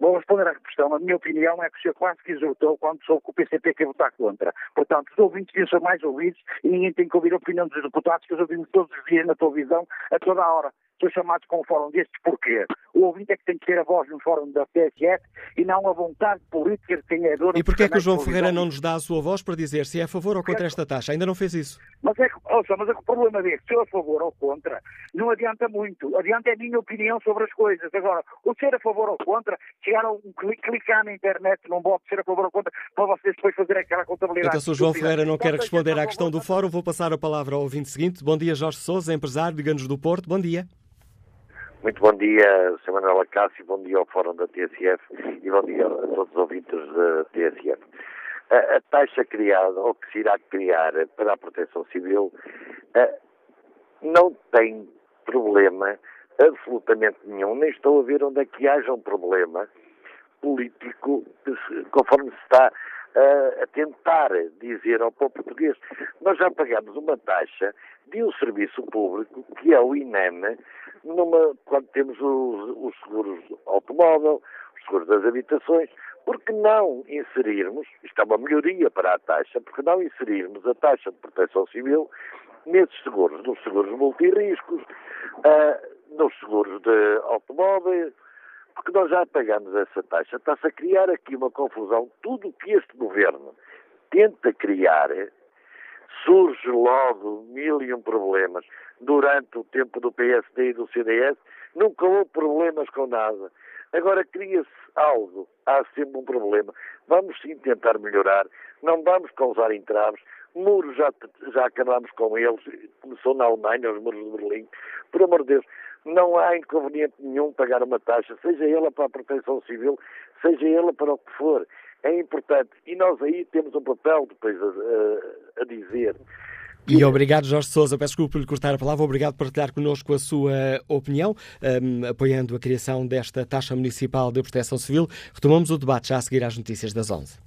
Vou responder à questão. A minha opinião é que o Sr. quase que exultou quando soube que o PCP quer votar contra. Portanto, os ouvintes deviam ser mais ouvidos e ninguém tem que ouvir a opinião dos deputados que os ouvimos todos os dias na televisão, a toda a hora são chamados com um fórum destes porquê? O ouvinte é que tem que ter a voz no fórum da TSF e não a vontade política de quem é dono E porquê é que o João Ferreira não nos dá a sua voz para dizer se é a favor ou contra esta taxa? Ainda não fez isso. Mas é que, ouça, mas é que o problema deste, se eu a favor ou contra, não adianta muito. Adianta é a minha opinião sobre as coisas. Agora, o ser a favor ou contra, chegar a um clicar na internet num bot ser a favor ou contra, para vocês depois fazerem aquela contabilidade. Então, se o João Ferreira não quer responder à questão do fórum, vou passar a palavra ao ouvinte seguinte. Bom dia, Jorge Souza, empresário de Ganos do Porto. Bom dia. Muito bom dia, Sr. Manuel Acácio, bom dia ao Fórum da TSF e bom dia a todos os ouvintes da TSF. A, a taxa criada, ou que se irá criar para a proteção civil, não tem problema absolutamente nenhum, nem estou a ver onde é que haja um problema político, conforme se está a tentar dizer ao povo português. Nós já pagamos uma taxa de um serviço público, que é o INEM, numa, quando temos os, os seguros automóvel, os seguros das habitações, porque não inserirmos, isto é uma melhoria para a taxa, porque não inserirmos a taxa de proteção civil nesses seguros, nos seguros multirriscos, uh, nos seguros de automóveis, porque nós já pagamos essa taxa. Está-se a criar aqui uma confusão. Tudo o que este governo tenta criar surge logo mil e um problemas. Durante o tempo do PSD e do CDS, nunca houve problemas com nada. Agora cria-se algo, há sempre um problema. Vamos sim tentar melhorar, não vamos causar entraves. Muros já, já acabamos com eles, começou na Alemanha, os muros de Berlim. Por amor de Deus, não há inconveniente nenhum pagar uma taxa, seja ela para a proteção civil, seja ela para o que for é importante. E nós aí temos um papel depois a, a, a dizer. E obrigado, Jorge Sousa. Peço desculpa por lhe cortar a palavra. Obrigado por partilhar connosco a sua opinião, um, apoiando a criação desta taxa municipal de proteção civil. Retomamos o debate já a seguir às notícias das 11.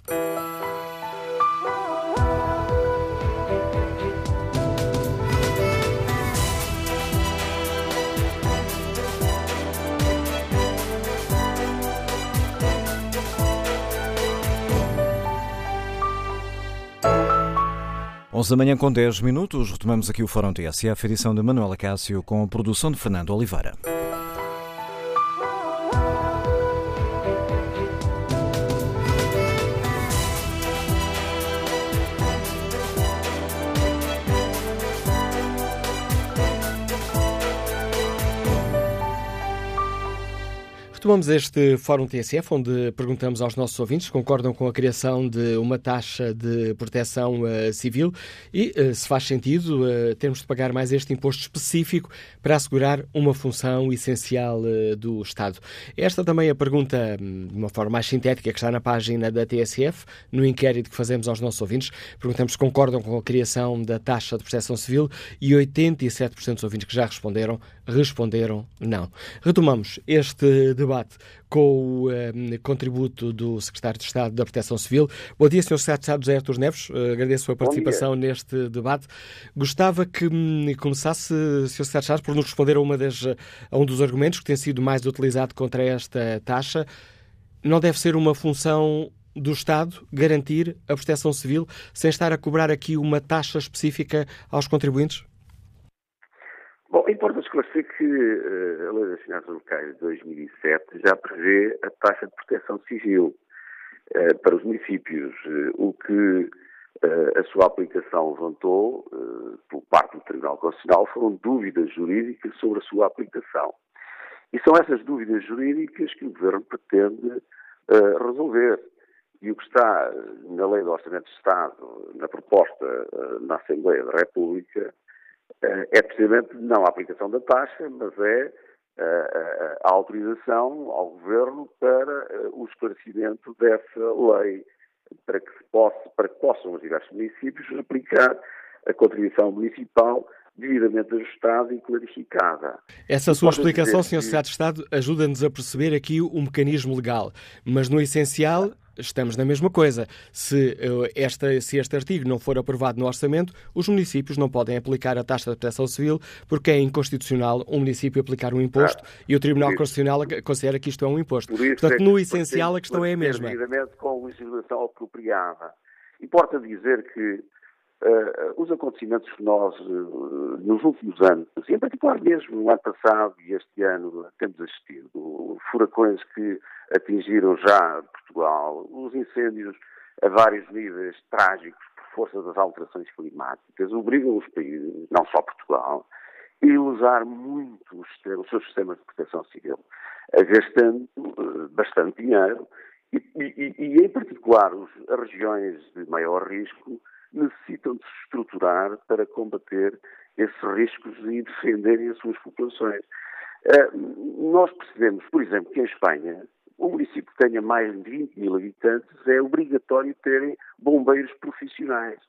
Onze da manhã com 10 minutos, retomamos aqui o Fórum TSF, edição de Manuela Cássio, com a produção de Fernando Oliveira. Retomamos este Fórum TSF, onde perguntamos aos nossos ouvintes se concordam com a criação de uma taxa de proteção uh, civil e uh, se faz sentido uh, termos de pagar mais este imposto específico para assegurar uma função essencial do Estado. Esta também é a pergunta, hum, de uma forma mais sintética, que está na página da TSF, no inquérito que fazemos aos nossos ouvintes. Perguntamos se concordam com a criação da taxa de proteção civil e 87% dos ouvintes que já responderam, responderam não. Retomamos este debate com o um, contributo do Secretário de Estado da Proteção Civil. Bom dia, Sr. Secretário de Estado José Artur Neves. Uh, agradeço a participação neste debate. Gostava que um, começasse, Sr. Secretário de Estado, por nos responder a, uma das, a um dos argumentos que tem sido mais utilizado contra esta taxa. Não deve ser uma função do Estado garantir a proteção civil sem estar a cobrar aqui uma taxa específica aos contribuintes? Bom, importa esclarecer que uh, a Lei das Finanças Locais de 2007 já prevê a taxa de proteção civil uh, para os municípios, uh, o que a sua aplicação levantou por parte do Tribunal Constitucional foram dúvidas jurídicas sobre a sua aplicação. E são essas dúvidas jurídicas que o Governo pretende resolver. E o que está na Lei do Orçamento de Estado, na proposta na Assembleia da República, é precisamente não a aplicação da taxa, mas é a, autorização ao Governo para eh, o esclarecimento dessa lei, para que, possa, para que possam os diversos municípios aplicar a contribuição municipal devidamente ajustada e clarificada. Essa sua explicação, Sr. Secretário de Estado, ajuda-nos a perceber aqui o mecanismo legal, mas no essencial estamos na mesma coisa. Se, eh, esta, se este artigo não for aprovado no orçamento, os municípios não podem aplicar a taxa de proteção civil porque é inconstitucional um município aplicar um imposto ah, e o Tribunal Constitucional considera que isto é um imposto. Portanto, é no essencial, a questão é a mesma. com legislação apropriada. Importa dizer que Uh, os acontecimentos que nós, uh, nos últimos anos, em particular mesmo no ano passado e este ano, temos assistido, furacões que atingiram já Portugal, os incêndios a vários níveis trágicos por força das alterações climáticas, obrigam os países, não só Portugal, a usar muito os, os seus sistemas de proteção civil, gastando uh, bastante dinheiro e, e, e, em particular, as regiões de maior risco necessitam de se estruturar para combater esses riscos e defenderem as suas populações. Uh, nós percebemos, por exemplo, que em Espanha, um município que tenha mais de 20 mil habitantes é obrigatório terem bombeiros profissionais.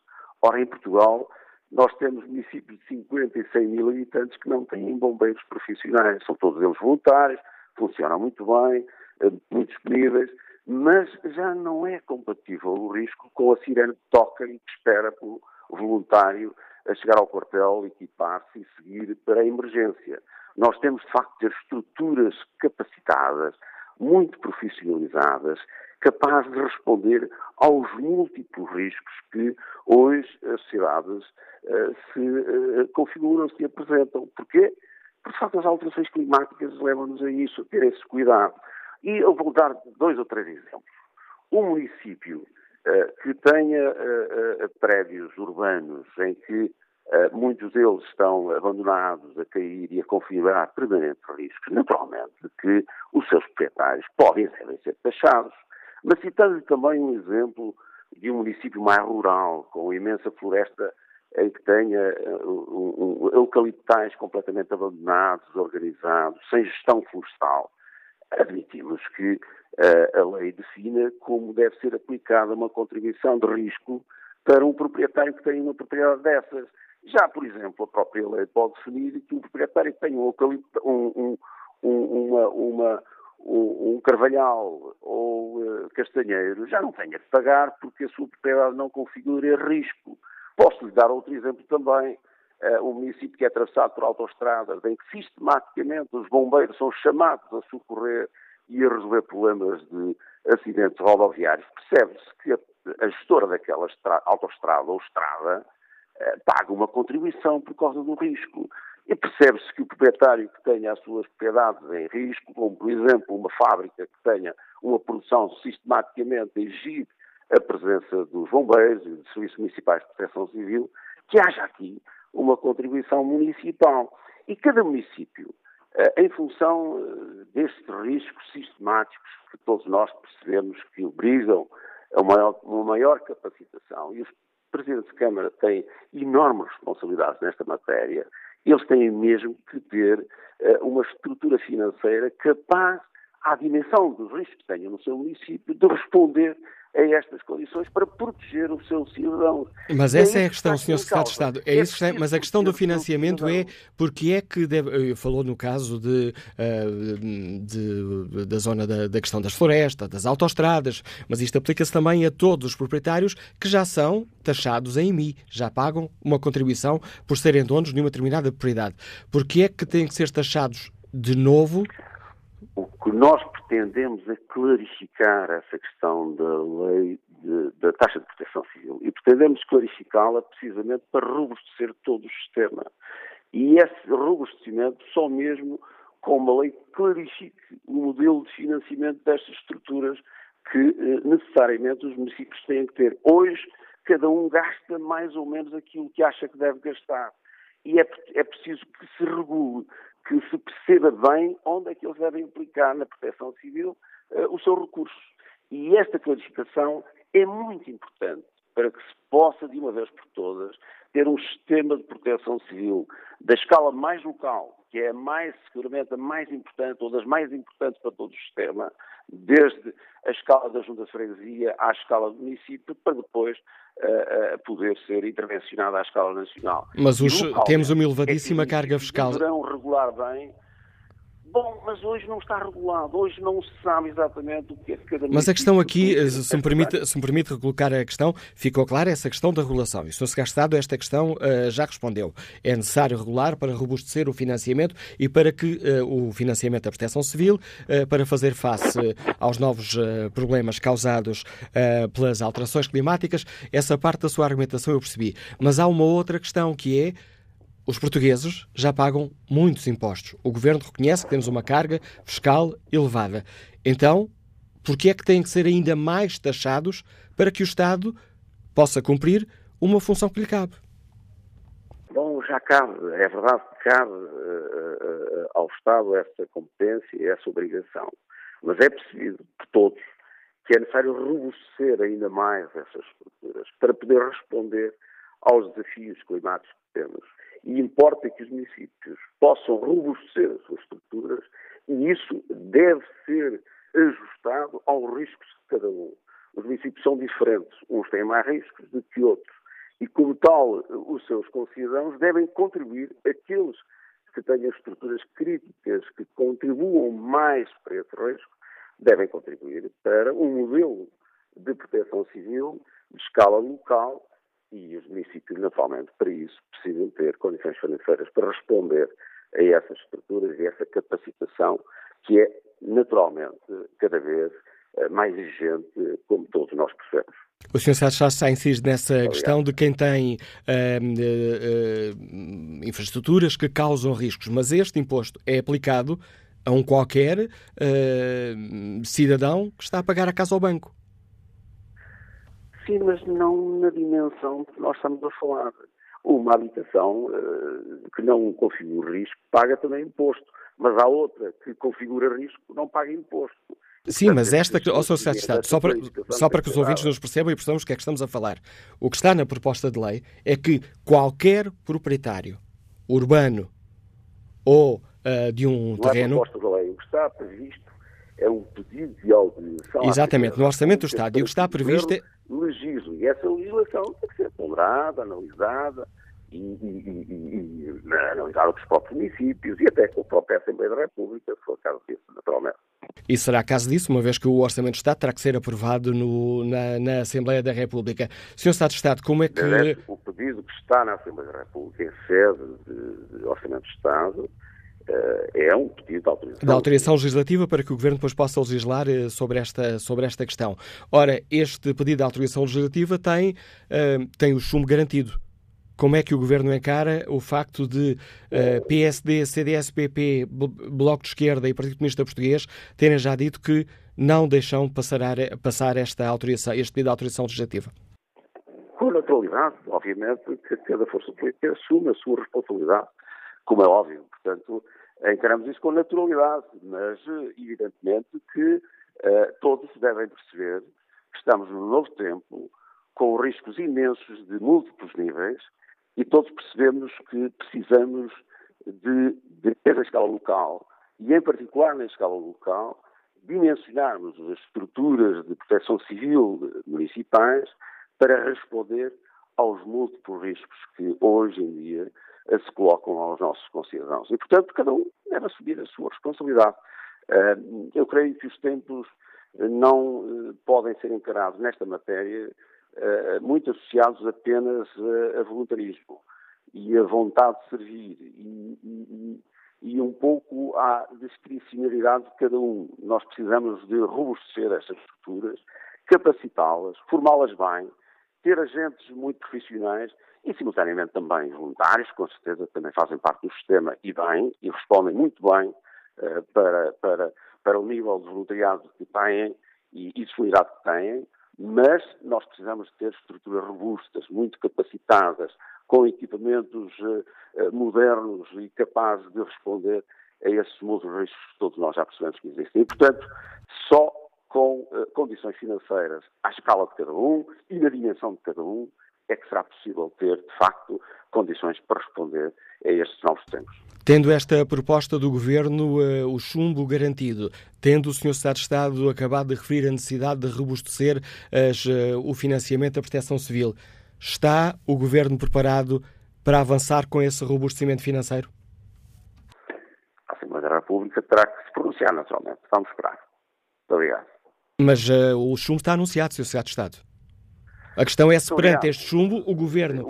Ora, em Portugal, nós temos municípios de 50 e 100 mil habitantes que não têm bombeiros profissionais. São todos eles voluntários, funcionam muito bem, eh, muito disponíveis, mas já não é compatível o risco com a sirene que toca e que espera pelo voluntário a chegar ao quartel, equipar-se e seguir para a emergência. Nós temos, de facto, ter estruturas capacitadas, muito profissionalizadas, capazes de responder aos múltiplos riscos que hoje as sociedades uh, se uh, configuram, se apresentam. Porquê? Porque, de facto, as alterações climáticas levam-nos a isso, a ter esse cuidado. E eu vou dar dois ou três exemplos. Um município uh, que tenha uh, uh, prédios urbanos em que muitos deles estão abandonados a cair e a configurar permanentes riscos, naturalmente que os seus proprietários podem devem ser taxados. Mas citando também um exemplo de um município mais rural, com imensa floresta em que tenha eucaliptais completamente abandonados, desorganizados, sem gestão florestal, admitimos que uh, a lei defina como deve ser aplicada uma contribuição de risco para um proprietário que tem uma propriedade dessas. Já, por exemplo, a própria lei pode definir que um proprietário que tem um, um, um, uma, uma, um, carvalhal ou uh, castanheiro já não tenha que pagar porque a sua propriedade não configura risco. Posso lhe dar outro exemplo também uh, um município que é atravessado por autoestradas, em que sistematicamente os bombeiros são chamados a socorrer e a resolver problemas de acidentes rodoviários, percebe-se que a, a, gestora daquela autoestrada ou estrada uh, paga uma contribuição por causa do risco. E percebe-se que o proprietário que tenha as suas propriedades em risco, como por exemplo uma fábrica que tenha uma produção sistematicamente a exigir a presença dos bombeiros e dos serviços municipais de proteção civil, que haja aqui uma contribuição municipal. E cada município em função destes riscos sistemáticos que todos nós percebemos que obrigam a uma maior, uma maior capacitação. E os presidentes de Câmara têm enormes responsabilidades nesta matéria. Eles têm mesmo que ter uma estrutura financeira capaz, à dimensão dos riscos que tenham no seu município, de responder a estas condições para proteger os seus cidadãos. Mas essa é, é a questão, Sr. Secretário de Estado. É isso que, mas a questão do financiamento é porque é que deve, eh, falou no caso de, eh, de da zona da, da, questão das florestas, das autoestradas, mas isto aplica-se também a todos os proprietários que já são taxados em IMI, já pagam uma contribuição por serem donos de uma determinada propriedade. Porque é que têm que ser taxados de novo o que nós pretendemos é clarificar essa questão da lei de, da taxa de proteção civil e pretendemos clarificá-la precisamente para robustecer todo o sistema. E esse robustecimento só mesmo com uma lei que clarifique o modelo de financiamento destas estruturas que eh, necessariamente os municípios têm que ter. Hoje, cada um gasta mais ou menos aquilo que acha que deve gastar. E é, é preciso que se regule que se perceba bem onde é que eles devem aplicar na proteção civil uh, os seus recursos. E esta clarificação é muito importante para que se possa, de uma vez por todas, ter um sistema de proteção civil da escala mais local, que é a mais, seguramente a mais importante, ou das mais importantes para todo o sistema, desde a escala da Junta de Freguesia à escala do município, para depois uh, poder ser intervencionada à escala nacional. Mas os, temos uma elevadíssima é carga fiscal. Poderão regular bem Bom, mas hoje não está regulado, hoje não se sabe exatamente o que é que cada Mas a questão aqui, se me, permite, se me permite colocar a questão, ficou clara essa questão da regulação. E o Sr. Estado, esta questão uh, já respondeu. É necessário regular para robustecer o financiamento e para que uh, o financiamento da proteção civil, uh, para fazer face aos novos problemas causados pelas alterações climáticas, essa parte da sua argumentação eu percebi. Mas há uma outra questão que é os portugueses já pagam muitos impostos. O governo reconhece que temos uma carga fiscal elevada. Então, por que é que têm que ser ainda mais taxados para que o Estado possa cumprir uma função que lhe cabe? Bom, já cabe, é verdade que cabe uh, uh, ao Estado essa competência e essa obrigação, mas é preciso por todos que é necessário robustecer ainda mais essas estruturas para poder responder aos desafios climáticos que temos e importa que os municípios possam robustecer as suas estruturas e isso deve ser ajustado aos riscos de cada um. Os municípios são diferentes, uns têm mais riscos do que outros e, como tal, os seus concidadãos devem contribuir, aqueles que tenham estruturas críticas que contribuam mais para esse risco, devem contribuir para um modelo de proteção civil de escala local e os municípios, naturalmente, para isso, precisam ter condições financeiras para responder a essas estruturas e essa capacitação que é, naturalmente, cada vez eh, mais exigente, como todos nós percebemos. O Sr. Sá está incide nessa Obrigado. questão de quem tem uh, uh, infraestruturas que causam riscos, mas este imposto é aplicado a um qualquer uh, cidadão que está a pagar a casa ao banco. Sim, mas não na dimensão que nós estamos a falar. Uma habitação uh, que não configura risco paga também imposto, mas há outra que configura risco não paga imposto. Sim, mas esta, ó, Sr. Secretário de Estado, só para, só para que os ouvintes nos percebam e percebamos o que é que estamos a falar. O que está na proposta de lei é que qualquer proprietário urbano ou uh, de um não terreno. É proposta da lei. O que está previsto é um pedido de autorização. Exatamente, no Orçamento do Estado. E o que está previsto é legisle. E essa legislação tem que ser ponderada, analisada e, e, e, e analisada pelos próprios municípios e até com a própria Assembleia da República, se for caso disso, naturalmente. E será caso disso, uma vez que o Orçamento do Estado terá que ser aprovado no, na, na, Assembleia da República. Sr. Estado de Estado, como é que. O pedido que está na Assembleia da República em sede de, de Orçamento do Estado é um pedido de autorização. Da autorização legislativa para que o Governo depois possa legislar uh, sobre esta, sobre esta questão. Ora, este pedido de autorização legislativa tem, uh, tem o chumbo garantido. Como é que o Governo encara o facto de PSD, CDS, PP, Bloco de Esquerda e Partido Comunista Português terem já dito que não deixam passar, passar esta autorização, este pedido de autorização legislativa? Com naturalidade, obviamente, que cada força política assume a sua responsabilidade como é óbvio. Portanto, encaramos isso com naturalidade, mas evidentemente que todos devem perceber que estamos num novo tempo, com riscos imensos de múltiplos níveis, e todos percebemos que precisamos de, de escala local, e em particular na escala local, dimensionarmos as estruturas de proteção civil municipais para responder aos múltiplos riscos que hoje em dia se colocam aos nossos concidadãos. E, portanto, cada um deve assumir a sua responsabilidade. Eh, eu creio que os tempos não eh, podem ser encarados nesta matéria eh, muito associados apenas a voluntarismo e a vontade de servir e, e, e um pouco à discricionalidade de cada um. Nós precisamos de robustecer estas estruturas, capacitá-las, formá-las bem, ter agentes muito profissionais e, simultaneamente, também voluntários, com certeza também fazem parte do sistema e bem, e respondem muito bem uh, para, para, para o nível de voluntariado que têm e, e disponibilidade que têm, mas nós precisamos de ter estruturas robustas, muito capacitadas, com equipamentos uh, modernos e capazes de responder a esses múltiplos riscos que todos nós já percebemos que existem. E, portanto, só com uh, condições financeiras à escala de cada um e na dimensão de cada um é que será possível ter, de facto, condições para responder a estes novos tempos. Tendo esta proposta do Governo, uh, o chumbo garantido, tendo o Sr. Secretário de Estado acabado de referir a necessidade de robustecer as, uh, o financiamento da proteção civil, está o Governo preparado para avançar com esse robustecimento financeiro? A Assembleia da República terá que se pronunciar, naturalmente. Vamos esperar. Muito obrigado. Mas uh, o chumbo está anunciado, Sr. Secretário de Estado. A questão é se perante este chumbo o governo.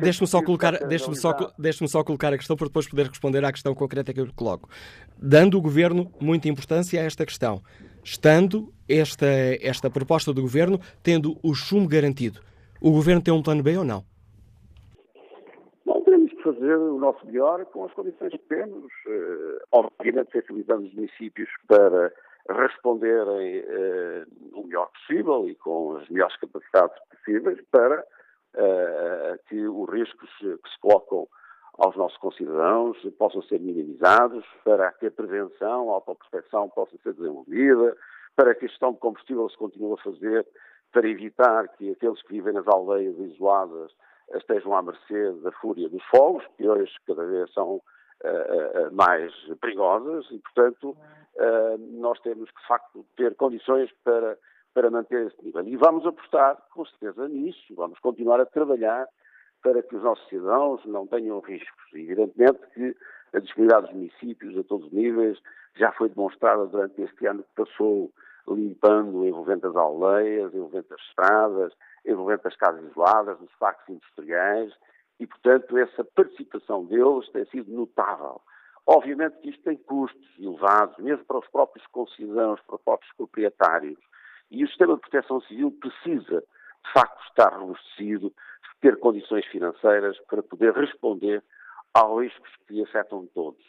Deixe-me só, colocar, deixe só, deixe só colocar a questão para depois poder responder à questão concreta que eu coloco. Dando o governo muita importância a esta questão, estando esta, esta proposta do governo tendo o chumbo garantido, o governo tem um plano B ou não? Não, teremos que fazer o nosso melhor com as condições que temos. Uh, obviamente, sensibilizando os municípios para responderem uh, o melhor possível e com as melhores capacidades possíveis para uh, que os riscos que se colocam aos nossos concidadãos possam ser minimizados, para que a prevenção, a autoproteção possa ser desenvolvida, para que a gestão de combustível se continue a fazer, para evitar que aqueles que vivem nas aldeias isoladas estejam à mercê da fúria dos fogos, que hoje cada vez são mais perigosas e, portanto, uh, nós temos que, de facto, ter condições para, para manter esse nível. E vamos apostar, com certeza, nisso. Vamos continuar a trabalhar para que os nossos cidadãos não tenham riscos. E, evidentemente que a disponibilidade dos municípios a todos os níveis já foi demonstrada durante este ano que passou limpando envolvendo as aldeias, envolvendo as estradas, envolvendo as casas isoladas, os parques industriais, e, portanto, essa participação deles tem sido notável. Obviamente que isto tem custos elevados, mesmo para os próprios concidadãos, para os próprios proprietários. E o sistema de proteção civil precisa, de facto, estar robustecido, ter condições financeiras para poder responder aos riscos que afetam todos.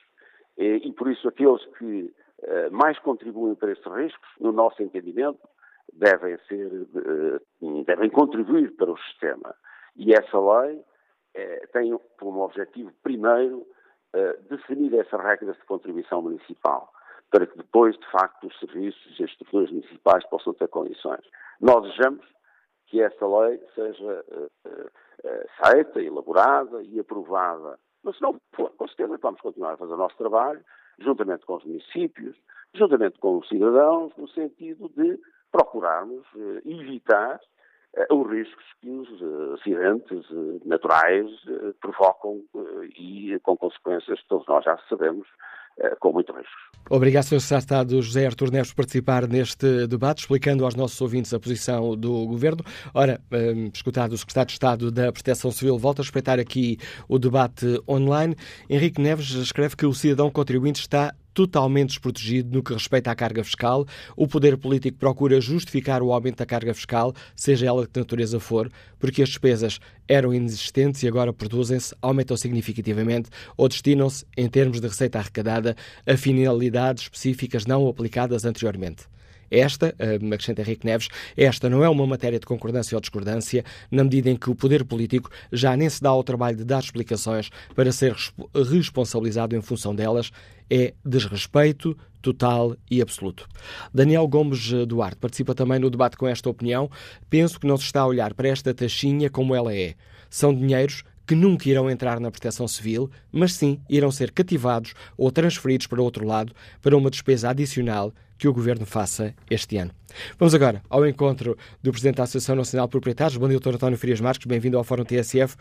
E, e por isso, aqueles que uh, mais contribuem para esses riscos, no nosso entendimento, devem, ser, uh, devem contribuir para o sistema. E essa lei uh, tem como objetivo, primeiro, definir essas regras de contribuição municipal, para que depois, de facto, os serviços e as estruturas municipais possam ter condições. Nós desejamos que essa lei seja feita, elaborada e aprovada. Mas se não for, com certeza vamos continuar a fazer o nosso trabalho, juntamente com os municípios, juntamente com os cidadãos, no sentido de procurarmos eh, evitar eh, os riscos que os eh, acidentes naturais provocam e com consequências que todos nós já sabemos com muito risco. Obrigado, Sr. Estado José Artur Neves, por participar neste debate, explicando aos nossos ouvintes a posição do Governo. Ora, um, escutado o Secretário de Estado da Proteção Civil, volta a respeitar aqui o debate online. Henrique Neves escreve que o cidadão contribuinte está totalmente desprotegido no que respeita à carga fiscal. O poder político procura justificar o aumento da carga fiscal, seja ela de que natureza for, porque as despesas eram inexistentes e agora produzem-se, aumentam significativamente ou destinam-se, em termos de receita arrecadada, a finalidades específicas não aplicadas anteriormente. Esta, acrescenta Henrique Neves, esta não é uma matéria de concordância ou discordância, na medida em que o poder político já nem se dá ao trabalho de dar explicações para ser responsabilizado em função delas, é desrespeito total e absoluto. Daniel Gomes Duarte participa também no debate com esta opinião. Penso que não se está a olhar para esta taxinha como ela é. São dinheiros que nunca irão entrar na proteção civil, mas sim irão ser cativados ou transferidos para outro lado para uma despesa adicional que o Governo faça este ano. Vamos agora ao encontro do Presidente da Associação Nacional de Proprietários. Bom dia, Dr. António Frias Marques. Bem-vindo ao Fórum TSF.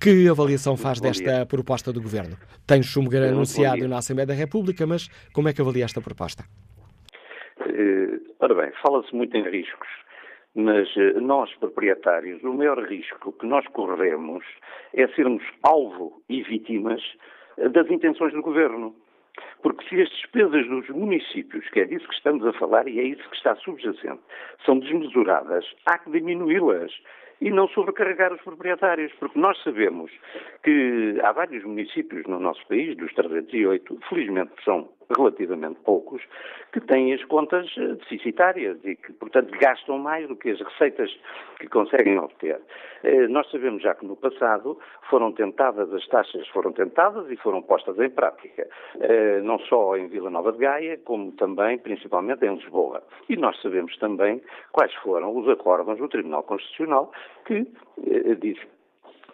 Que avaliação faz desta proposta do Governo? Tem chumbo anunciado na Assembleia da República, mas como é que avalia esta proposta? Uh, ora bem, fala-se muito em riscos. Mas eh, nós, proprietários, o maior risco que nós corremos é sermos alvo e vítimas eh, das intenções do governo. Porque se as despesas dos municípios, que é disso que estamos a falar e é isso que está subjacente, são desmesuradas, há que diminuí-las e não sobrecarregar os proprietários, porque nós sabemos que há vários municípios no nosso país, dos 308, felizmente são relativamente poucos, que têm as contas eh, deficitárias e que, portanto, gastam mais do que as receitas que conseguem obter. Eh, nós sabemos já que no passado foram tentadas, as taxas foram tentadas e foram postas em prática, eh, não só em Vila Nova de Gaia, como também, principalmente, em Lisboa. E nós sabemos também quais foram os acordos do Tribunal Constitucional que diz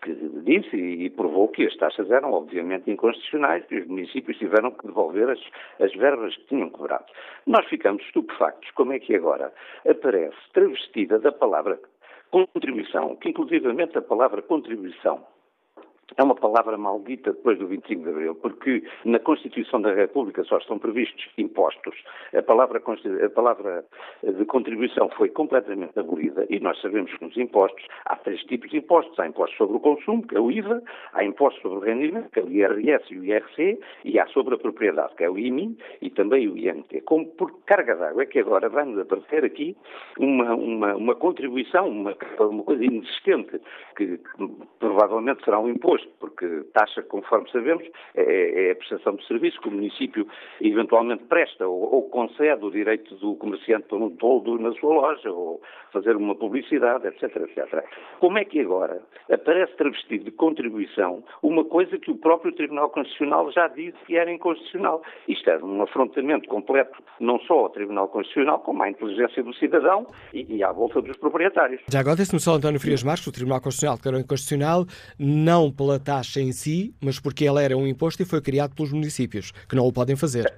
que disse e provou que as taxas eram obviamente inconstitucionais e os municípios tiveram que devolver as, as verbas que tinham cobrado. Nós ficamos estupefactos como é que agora aparece travestida da palavra contribuição, que inclusivamente a palavra contribuição é uma palavra maldita depois do 25 de Abril, porque na Constituição da República só estão previstos impostos. A palavra, a palavra de contribuição foi completamente abolida e nós sabemos que nos impostos há três tipos de impostos. Há impostos sobre o consumo, que é o IVA, há impostos sobre o rendimento, que é o IRS e o IRC, e há sobre a propriedade, que é o IMI e também o IMT. Como por carga d'água é que agora vamos aparecer aqui uma, uma, uma contribuição, uma, uma coisa inexistente, que, que provavelmente será um imposto imposto, porque taxa, conforme sabemos, é, é a prestação de serviço que o município eventualmente presta ou, ou concede o direito do comerciante para um toldo na sua loja ou fazer uma publicidade, etc, etc. Como é que agora aparece travestido de contribuição uma coisa que o próprio Tribunal Constitucional já disse que era inconstitucional? Isto é um afrontamento completo não só ao Tribunal Constitucional, como à inteligência do cidadão e, e à volta dos proprietários. Já agora, disse-me só António Frias Marques, o Tribunal Constitucional declarou inconstitucional, não pela taxa em si, mas porque ela era um imposto e foi criado pelos municípios, que não o podem fazer.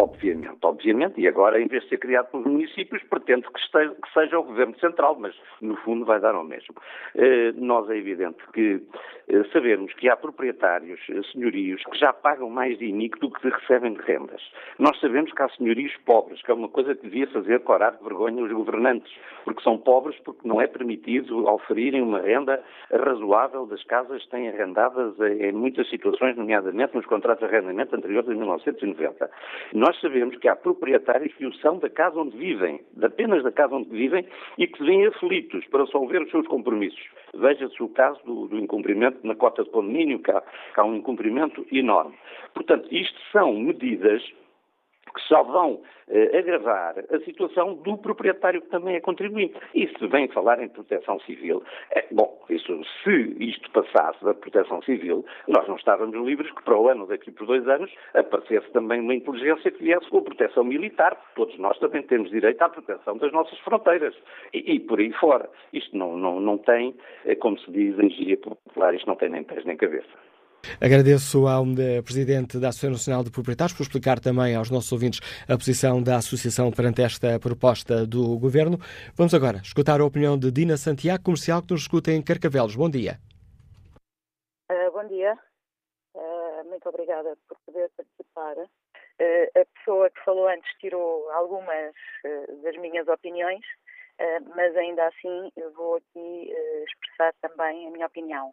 Obviamente, obviamente, e agora, em vez de ser criado pelos municípios, pretende que, esteja, que seja o Governo Central, mas no fundo vai dar ao mesmo. Eh, nós é evidente que eh, sabemos que há proprietários, eh, senhorios, que já pagam mais de INIC do que recebem de rendas. Nós sabemos que há senhorios pobres, que é uma coisa que devia fazer corar de vergonha os governantes, porque são pobres porque não é permitido oferirem uma renda razoável das casas que têm arrendadas em muitas situações, nomeadamente nos contratos de arrendamento anteriores a 1990. Nós sabemos que há proprietários que o são da casa onde vivem, apenas da casa onde vivem, e que vêm aflitos para solver os seus compromissos. Veja-se o caso do, do, incumprimento na cota de condomínio, que há, que há um incumprimento enorme. Portanto, isto são medidas que só vão eh, agravar a situação do proprietário que também é contribuinte. E se vem falar em proteção civil, é, bom, isso, se isto passasse da proteção civil, nós não estávamos livres que para o ano, daqui por dois anos, aparecesse também uma inteligência que viesse com a proteção militar, todos nós também temos direito à proteção das nossas fronteiras. E, e por aí fora. Isto não, não, não tem, eh, como se diz em gíria popular, isto não tem nem pés nem cabeça. Agradeço ao Presidente da Associação Nacional de Proprietários por explicar também aos nossos ouvintes a posição da Associação perante esta proposta do Governo. Vamos agora escutar a opinião de Dina Santiago, comercial, que nos escuta em Carcavelos. Bom dia. Uh, bom dia. Uh, muito obrigada por poder participar. Uh, a pessoa que falou antes tirou algumas das minhas opiniões, mas ainda assim eu vou aqui expressar também a minha opinião.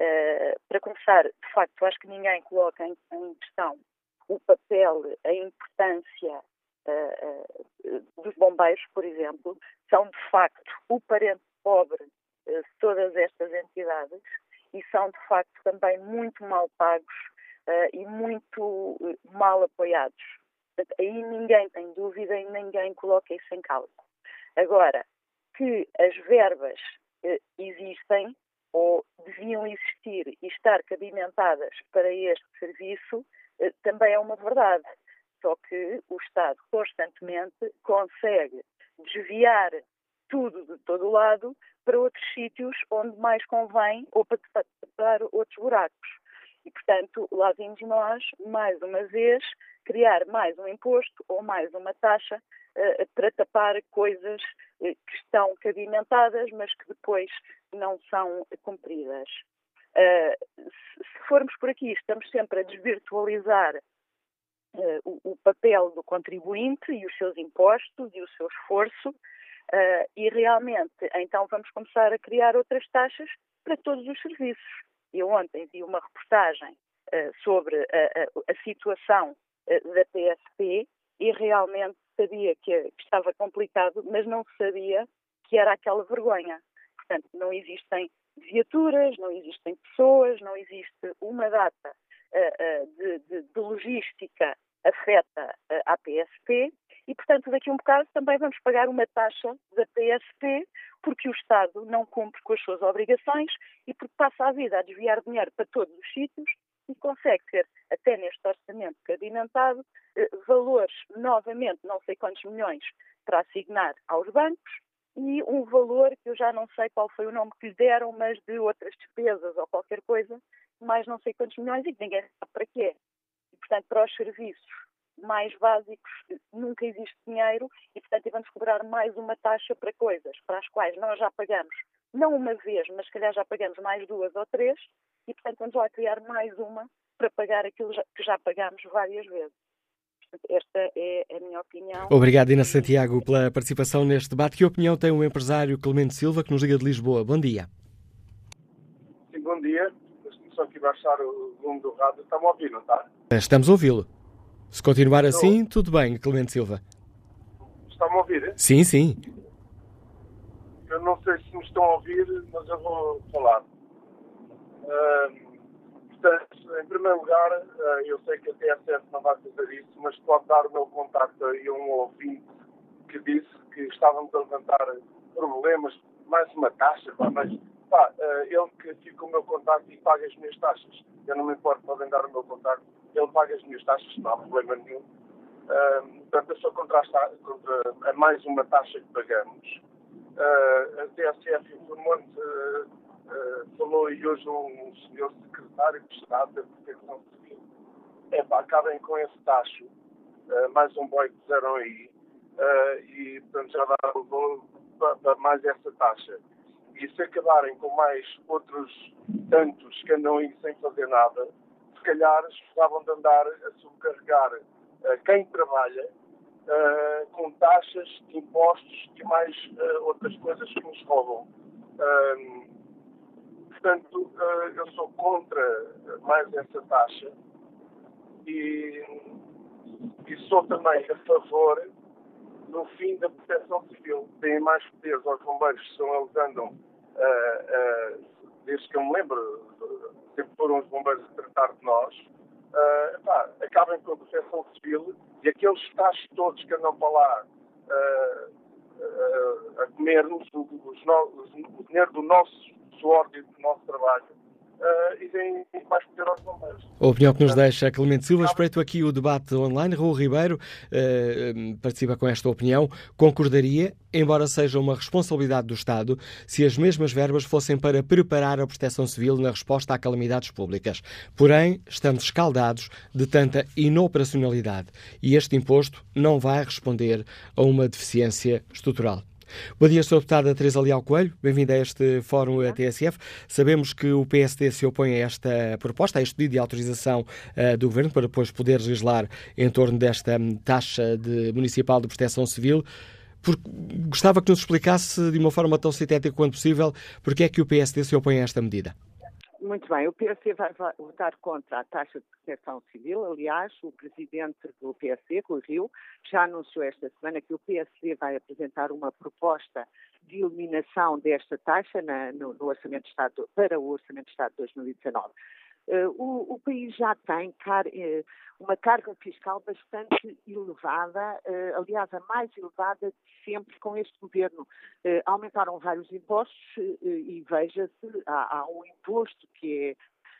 Uh, para começar, de facto, acho que ninguém coloca em, em questão o papel, a importância uh, uh, dos bombeiros, por exemplo, são de facto o parente pobre de todas estas entidades e são de facto também muito mal pagos e muito mal apoiados. Aí ninguém tem dúvida e ninguém coloca isso em causa. Agora, que as verbas existem ou deviam existir e estar cabimentadas para este serviço eh, também é uma verdade. Só que o Estado constantemente consegue desviar tudo de todo lado para outros sítios onde mais convém ou para tapar outros buracos. E, portanto, lá vimos nós, mais uma vez, criar mais um imposto ou mais uma taxa uh, para tapar coisas uh, que estão cabimentadas, mas que depois não são cumpridas. Uh, se formos por aqui, estamos sempre a desvirtualizar o, o, papel do contribuinte e os seus impostos e o seu esforço, e realmente, então vamos começar a criar outras taxas para todos os serviços. Eu ontem vi uma reportagem sobre a, a, a situação da PSP e realmente sabia que, estava complicado, mas não sabia que era aquela vergonha. Portanto, não existem viaturas, não existem pessoas, não existe uma data uh, uh, de, de, de, logística afeta uh, à PSP e, portanto, daqui a um bocado também vamos pagar uma taxa da PSP porque o Estado não cumpre com as suas obrigações e porque passa a vida a desviar dinheiro para todos os sítios e consegue ter, até neste orçamento cabimentado, eh, valores, novamente, não sei quantos milhões, para assignar aos bancos e um valor que eu já não sei qual foi o nome que lhe deram, mas de outras despesas ou qualquer coisa, mais não sei quantos milhões e que ninguém sabe para quê. E, portanto, para os serviços mais básicos nunca existe dinheiro e, portanto, vamos cobrar mais uma taxa para coisas para as quais nós já pagamos, não uma vez, mas se calhar já pagamos mais duas ou três, e, portanto, vamos lá criar mais uma para pagar aquilo que já pagámos várias vezes. Esta é a minha opinião. Obrigado, Dina Santiago, pela participação neste debate. Que opinião tem o empresário Clemente Silva, que nos liga de Lisboa? Bom dia. Sim, bom dia. Deixa-me só aqui baixar o volume do rádio. Está-me a ouvir, não está? Estamos a ouvi-lo. Se continuar Estou. assim, tudo bem, Clemente Silva. Está-me a ouvir? Sim, sim. Eu não sei se me estão a ouvir, mas eu vou falar. Uh, portanto, em primeiro lugar, uh, eu sei que a TSF não vai fazer isso, mas pode dar o meu contacto a um ouvinte que disse que estávamos a levantar problemas, mais uma taxa, mas pá, uh, ele que fica o meu contacto e paga as minhas taxas. Eu não me importo, podem dar o meu contacto, ele paga as minhas taxas, não há problema nenhum. Uh, portanto, eu sou contra, a, contra a mais uma taxa que pagamos. Uh, a TSF informou-nos Uh, falou aí hoje um senhor secretário de Estado da Proteção Civil. É pá, acabem com esse tacho, uh, mais um boi que fizeram aí, uh, e portanto já dá para mais essa taxa. E se acabarem com mais outros tantos que andam aí sem fazer nada, calhar escusavam de andar a subcarregar quem trabalha com taxas, impostos e mais outras coisas que nos roubam. Portanto, eh, eu sou contra mais essa taxa e, e sou também a favor no fim da proteção civil. Têm mais poderes aos bombeiros são eles andam, uh, uh, desde que eu me lembro, foram os bombeiros a tratar de nós, uh, pá, acabem com a proteção civil e aqueles taxos todos que andam para lá a comer-nos o, o dinheiro do nosso suor do nosso trabalho uh, e bombeiros. A opinião que nos deixa Clemente Silva. Espreito aqui o debate online. Raul Ribeiro uh, participa com esta opinião. Concordaria, embora seja uma responsabilidade do Estado, se as mesmas verbas fossem para preparar a proteção civil na resposta a calamidades públicas. Porém, estamos escaldados de tanta inoperacionalidade e este imposto não vai responder a uma deficiência estrutural. Bom dia, Sr. Deputada Teresa Leal Coelho. Bem-vinda a este Fórum TSF. Sabemos que o PSD se opõe a esta proposta, a este pedido de autorização uh, do Governo para depois poder legislar em torno desta um, taxa de, municipal de proteção civil. Por, gostava que nos explicasse de uma forma tão sintética quanto possível porque é que o PSD se opõe a esta medida. Muito bem, o PSD vai votar contra a taxa de proteção civil. Aliás, o presidente do PSD, Rui Rio, já anunciou esta semana que o PSD vai apresentar uma proposta de eliminação desta taxa na, no, no, Orçamento de Estado, para o Orçamento de Estado de 2019. Uh, o, o, país já tem car uh, uma carga fiscal bastante elevada, uh, aliás, a mais elevada de sempre com este governo. aumentaram vários impostos e veja-se, há, há, um imposto que é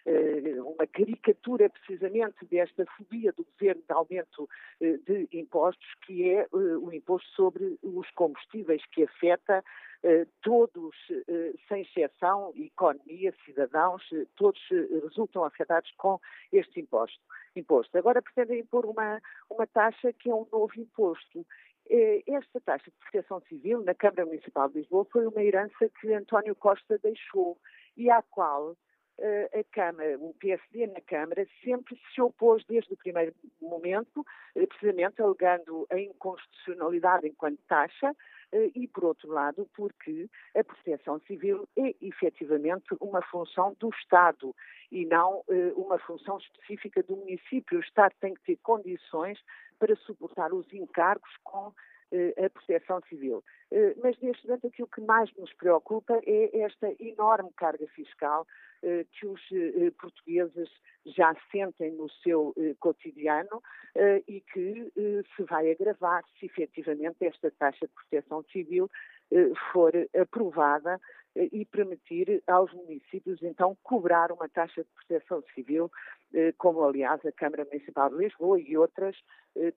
uma caricatura precisamente desta fobia do governo de aumento de impostos, que é o imposto sobre os combustíveis, que afeta eh, todos, eh, sem exceção, economia, cidadãos, eh, todos resultam afetados com este imposto. imposto. Agora pretendem impor uma, uma taxa que é um novo imposto. Esta taxa de proteção civil na Câmara Municipal de Lisboa foi uma herança que António Costa deixou e à qual a Câmara, o PSD na Câmara, sempre se opôs desde o primeiro momento, precisamente alegando a inconstitucionalidade enquanto taxa, eh, e, por outro lado, porque a proteção civil é efetivamente uma função do Estado e não eh, uma função específica do município. O Estado tem que ter condições para suportar os encargos com eh, a proteção civil. Mas, neste momento, aquilo que mais nos preocupa é esta enorme carga fiscal que os portugueses já sentem no seu cotidiano e que se vai agravar se efetivamente esta taxa de proteção civil for aprovada e permitir aos municípios, então, cobrar uma taxa de proteção civil, como, aliás, a Câmara Municipal de Lisboa e outras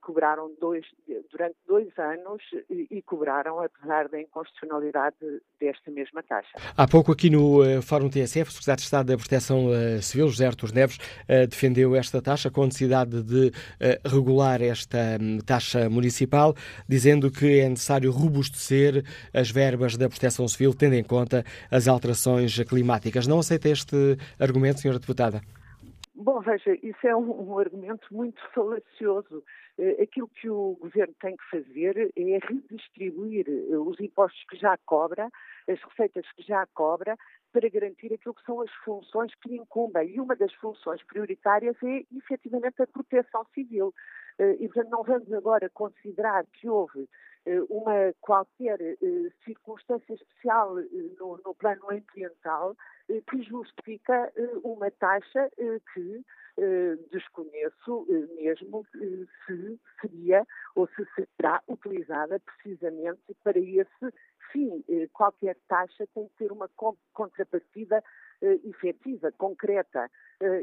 cobraram dois, durante dois anos e cobraram, apesar da inconstitucionalidade desta mesma taxa. Há pouco, aqui no Fórum TSF, o Secretário de Estado da Proteção Civil, José Artur Neves, defendeu esta taxa com a necessidade de regular esta hum, taxa municipal, dizendo que é necessário robustecer as verbas da proteção civil, tendo em conta as alterações climáticas. Não aceita este argumento, Sra. Deputada? Bom, veja, isso é um, um argumento muito falacioso. Uh, aquilo que o governo tem que fazer é redistribuir uh, os impostos que já cobra, as receitas que já cobra, para garantir aquilo que são as funções que lhe incumbem. E uma das funções prioritárias é, efetivamente, a proteção civil. Uh, e, portanto, não vamos agora considerar que houve eh, uma qualquer eh, circunstância especial eh, no, no plano ambiental que justifica uma taxa que desconheço mesmo se seria ou se será utilizada precisamente para esse fim. Qualquer taxa tem que ter uma contrapartida efetiva, concreta.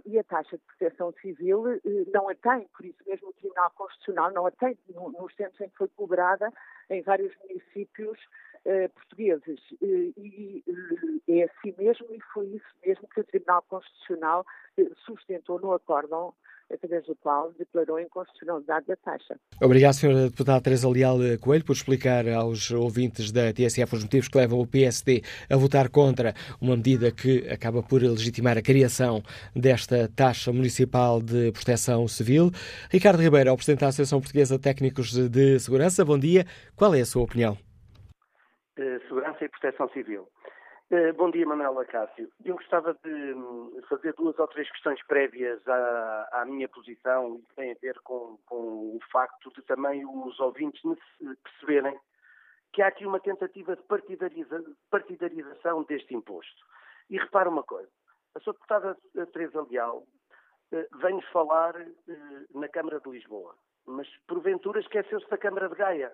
e a taxa de proteção civil não a tem, por isso mesmo o Tribunal Constitucional não a tem nos tempos em que foi cobrada em vários municípios portugueses. Uh, e uh, é assim mesmo, e foi isso mesmo que o Tribunal Constitucional sustentou no acórdão através do qual declarou a inconstitucionalidade da taxa. Obrigado, Sra. Deputada Teresa Leal Coelho, por explicar aos ouvintes da TSF os motivos que levam o PSD a votar contra uma medida que acaba por legitimar a criação desta taxa municipal de proteção civil. Ricardo Ribeiro, ao Presidente da Associação Portuguesa de Técnicos de Segurança, bom dia. Qual é a sua opinião? Uh, segurança e proteção civil. Uh, bom dia, Manuela Cássio. Eu gostava de hum, fazer duas ou três questões prévias à, à minha posição e que têm a ver com, com, o facto de também os ouvintes perceberem que há aqui uma tentativa de partidariza, partidarização deste imposto. E repara uma coisa, a sua deputada Teresa Leal uh, vem-nos falar na Câmara de Lisboa, mas porventura esqueceu-se da Câmara de Gaia.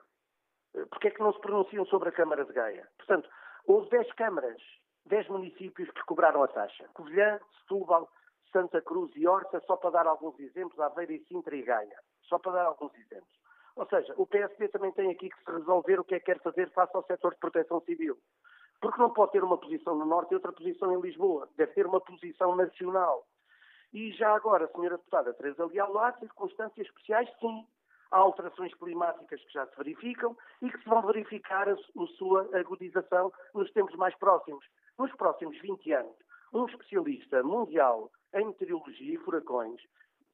Eh, porque é que não se pronunciam sobre a Câmara de Gaia? Portanto, houve 10 câmaras, 10 municípios que cobraram a taxa. Covilhã, Setúbal, Santa Cruz e Horta, só para dar alguns exemplos, Aveira e Sintra e Gaia. Só para dar alguns exemplos. Ou seja, o PSD também tem aqui que se resolver o que é que quer fazer face ao setor de proteção civil. Porque não pode ter uma posição no Norte e outra posição em Lisboa. Deve ter uma posição nacional. E já agora, Sra. Deputada Teresa Leal, há circunstâncias especiais, sim, há alterações climáticas que já se verificam e que se vão verificar a, a sua agudização nos tempos mais próximos. Nos próximos 20 anos, um especialista mundial em meteorologia e furacões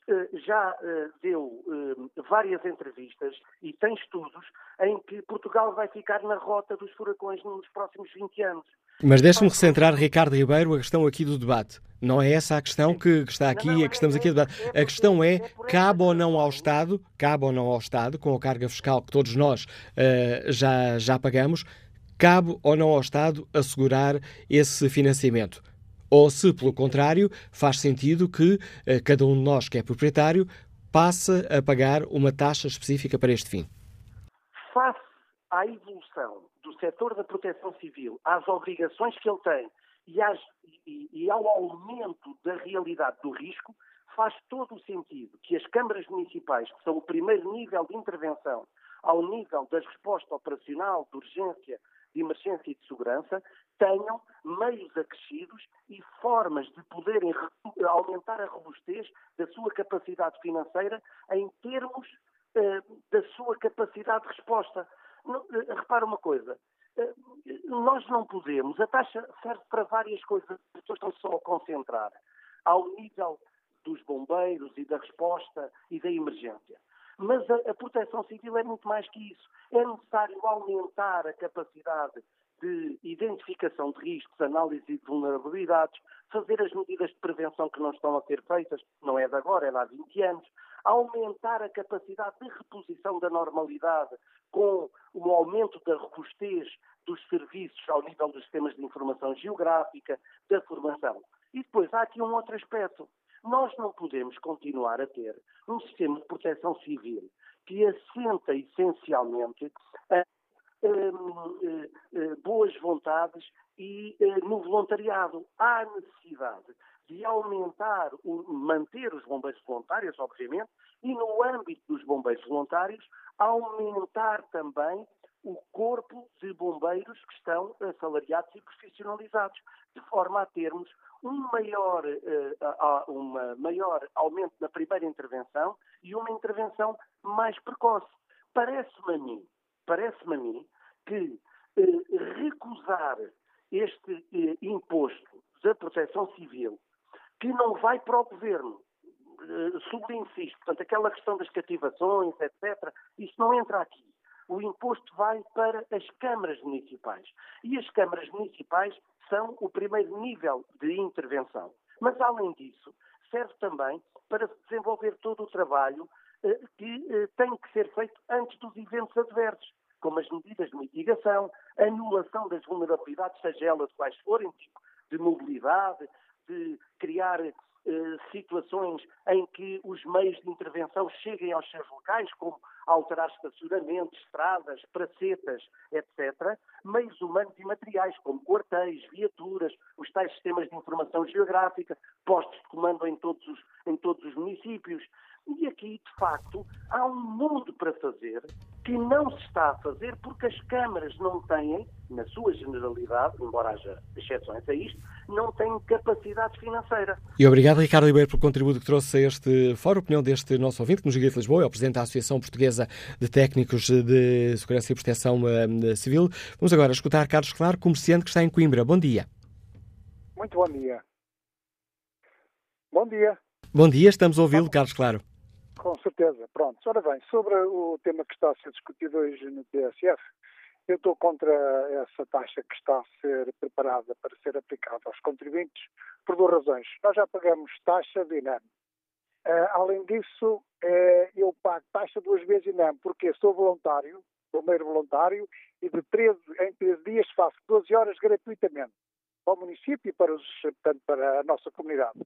eh, já eh, deu eh, várias entrevistas e tem estudos em que Portugal vai ficar na rota dos furacões nos próximos 20 anos. Mas deixe-me recentrar, Ricardo Ribeiro, a questão aqui do debate. Não é essa a questão que, está aqui, não, que estamos aqui a debater. A questão é, cabe ou não ao Estado, cabe ou não ao Estado, com a carga fiscal que todos nós uh, já, já pagamos, cabe ou não ao Estado assegurar esse financiamento? Ou se, pelo contrário, faz sentido que eh, cada um de nós que é proprietário passe a pagar uma taxa específica para este fim? Face à evolução setor da proteção civil, às obrigações que ele tem e, às, e, e ao aumento da realidade do risco, faz todo o sentido que as câmaras municipais, que são o primeiro nível de intervenção ao nível da resposta operacional, de urgência, de emergência e de segurança, tenham meios acrescidos e formas de poderem aumentar a robustez da sua capacidade financeira em termos eh, da sua capacidade de resposta. Eh, repara uma coisa, eh, nós não podemos, a taxa serve para várias coisas, as pessoas estão só a concentrar ao nível dos bombeiros e da resposta e da emergência. Mas a, a, proteção civil é muito mais que isso. É necessário aumentar a capacidade de identificação de riscos, análise de vulnerabilidades, fazer as medidas de prevenção que não estão a ser feitas, não é de agora, é de há 20 anos, aumentar a capacidade de reposição da normalidade com o aumento da robustez dos serviços ao nível dos sistemas de informação geográfica, da formação. E depois há aqui um outro aspecto. Nós não podemos continuar a ter um sistema de proteção civil que assenta essencialmente a Hum, eh, eh, boas vontades e eh, no voluntariado. Há necessidade de aumentar, manter os bombeiros voluntários, obviamente, e no âmbito dos bombeiros voluntários, aumentar também o corpo de bombeiros que estão assalariados e profissionalizados, de forma a termos um maior, uh, uma maior aumento na primeira intervenção e uma intervenção mais precoce. Parece-me a mim parece-me a mim que eh, recusar este eh, imposto da proteção civil, que não vai para o governo, eh, sublinho-se isto, portanto, aquela questão das cativações, etc., isso não entra aqui. O imposto vai para as câmaras municipais. E as câmaras municipais são o primeiro nível de intervenção. Mas, além disso, serve também para desenvolver todo o trabalho eh, que eh, tem que ser feito antes dos eventos adversos como as medidas de mitigação, anulação das vulnerabilidades, seja elas quais forem, tipo de mobilidade, de criar eh, situações em que os meios de intervenção cheguem aos seus locais, como alterar estacionamentos, estradas, pracetas, etc. Meios humanos e materiais, como quartéis, viaturas, os tais sistemas de informação geográfica, postos de comando em todos os, em todos os municípios. E aqui, de facto, há um mundo para fazer que não se está a fazer porque as câmaras não têm, na sua generalidade, embora haja exceções a isto, não têm capacidade financeira. E obrigado, Ricardo Ribeiro, pelo contributo que trouxe a este fórum. A opinião deste nosso ouvinte, que nos liga de Lisboa, é o Presidente da Associação Portuguesa de Técnicos de Segurança e Proteção uh, Civil. Vamos agora escutar Carlos Claro, comerciante que está em Coimbra. Bom dia. Muito bom dia. Bom dia. Bom dia, estamos a ouvi-lo, Carlos Claro. Com certeza. Pronto. Ora bem, sobre o tema que está a ser discutido hoje no TSF, eu estou contra essa taxa que está a ser preparada para ser aplicada aos contribuintes por duas razões. Nós já pagamos taxa de INAM. Uh, além disso, uh, eu pago taxa duas vezes INAM, porque sou voluntário, bombeiro voluntário, e de 13, em 13 dias faço 12 horas gratuitamente para o município e para, os, portanto, para a nossa comunidade.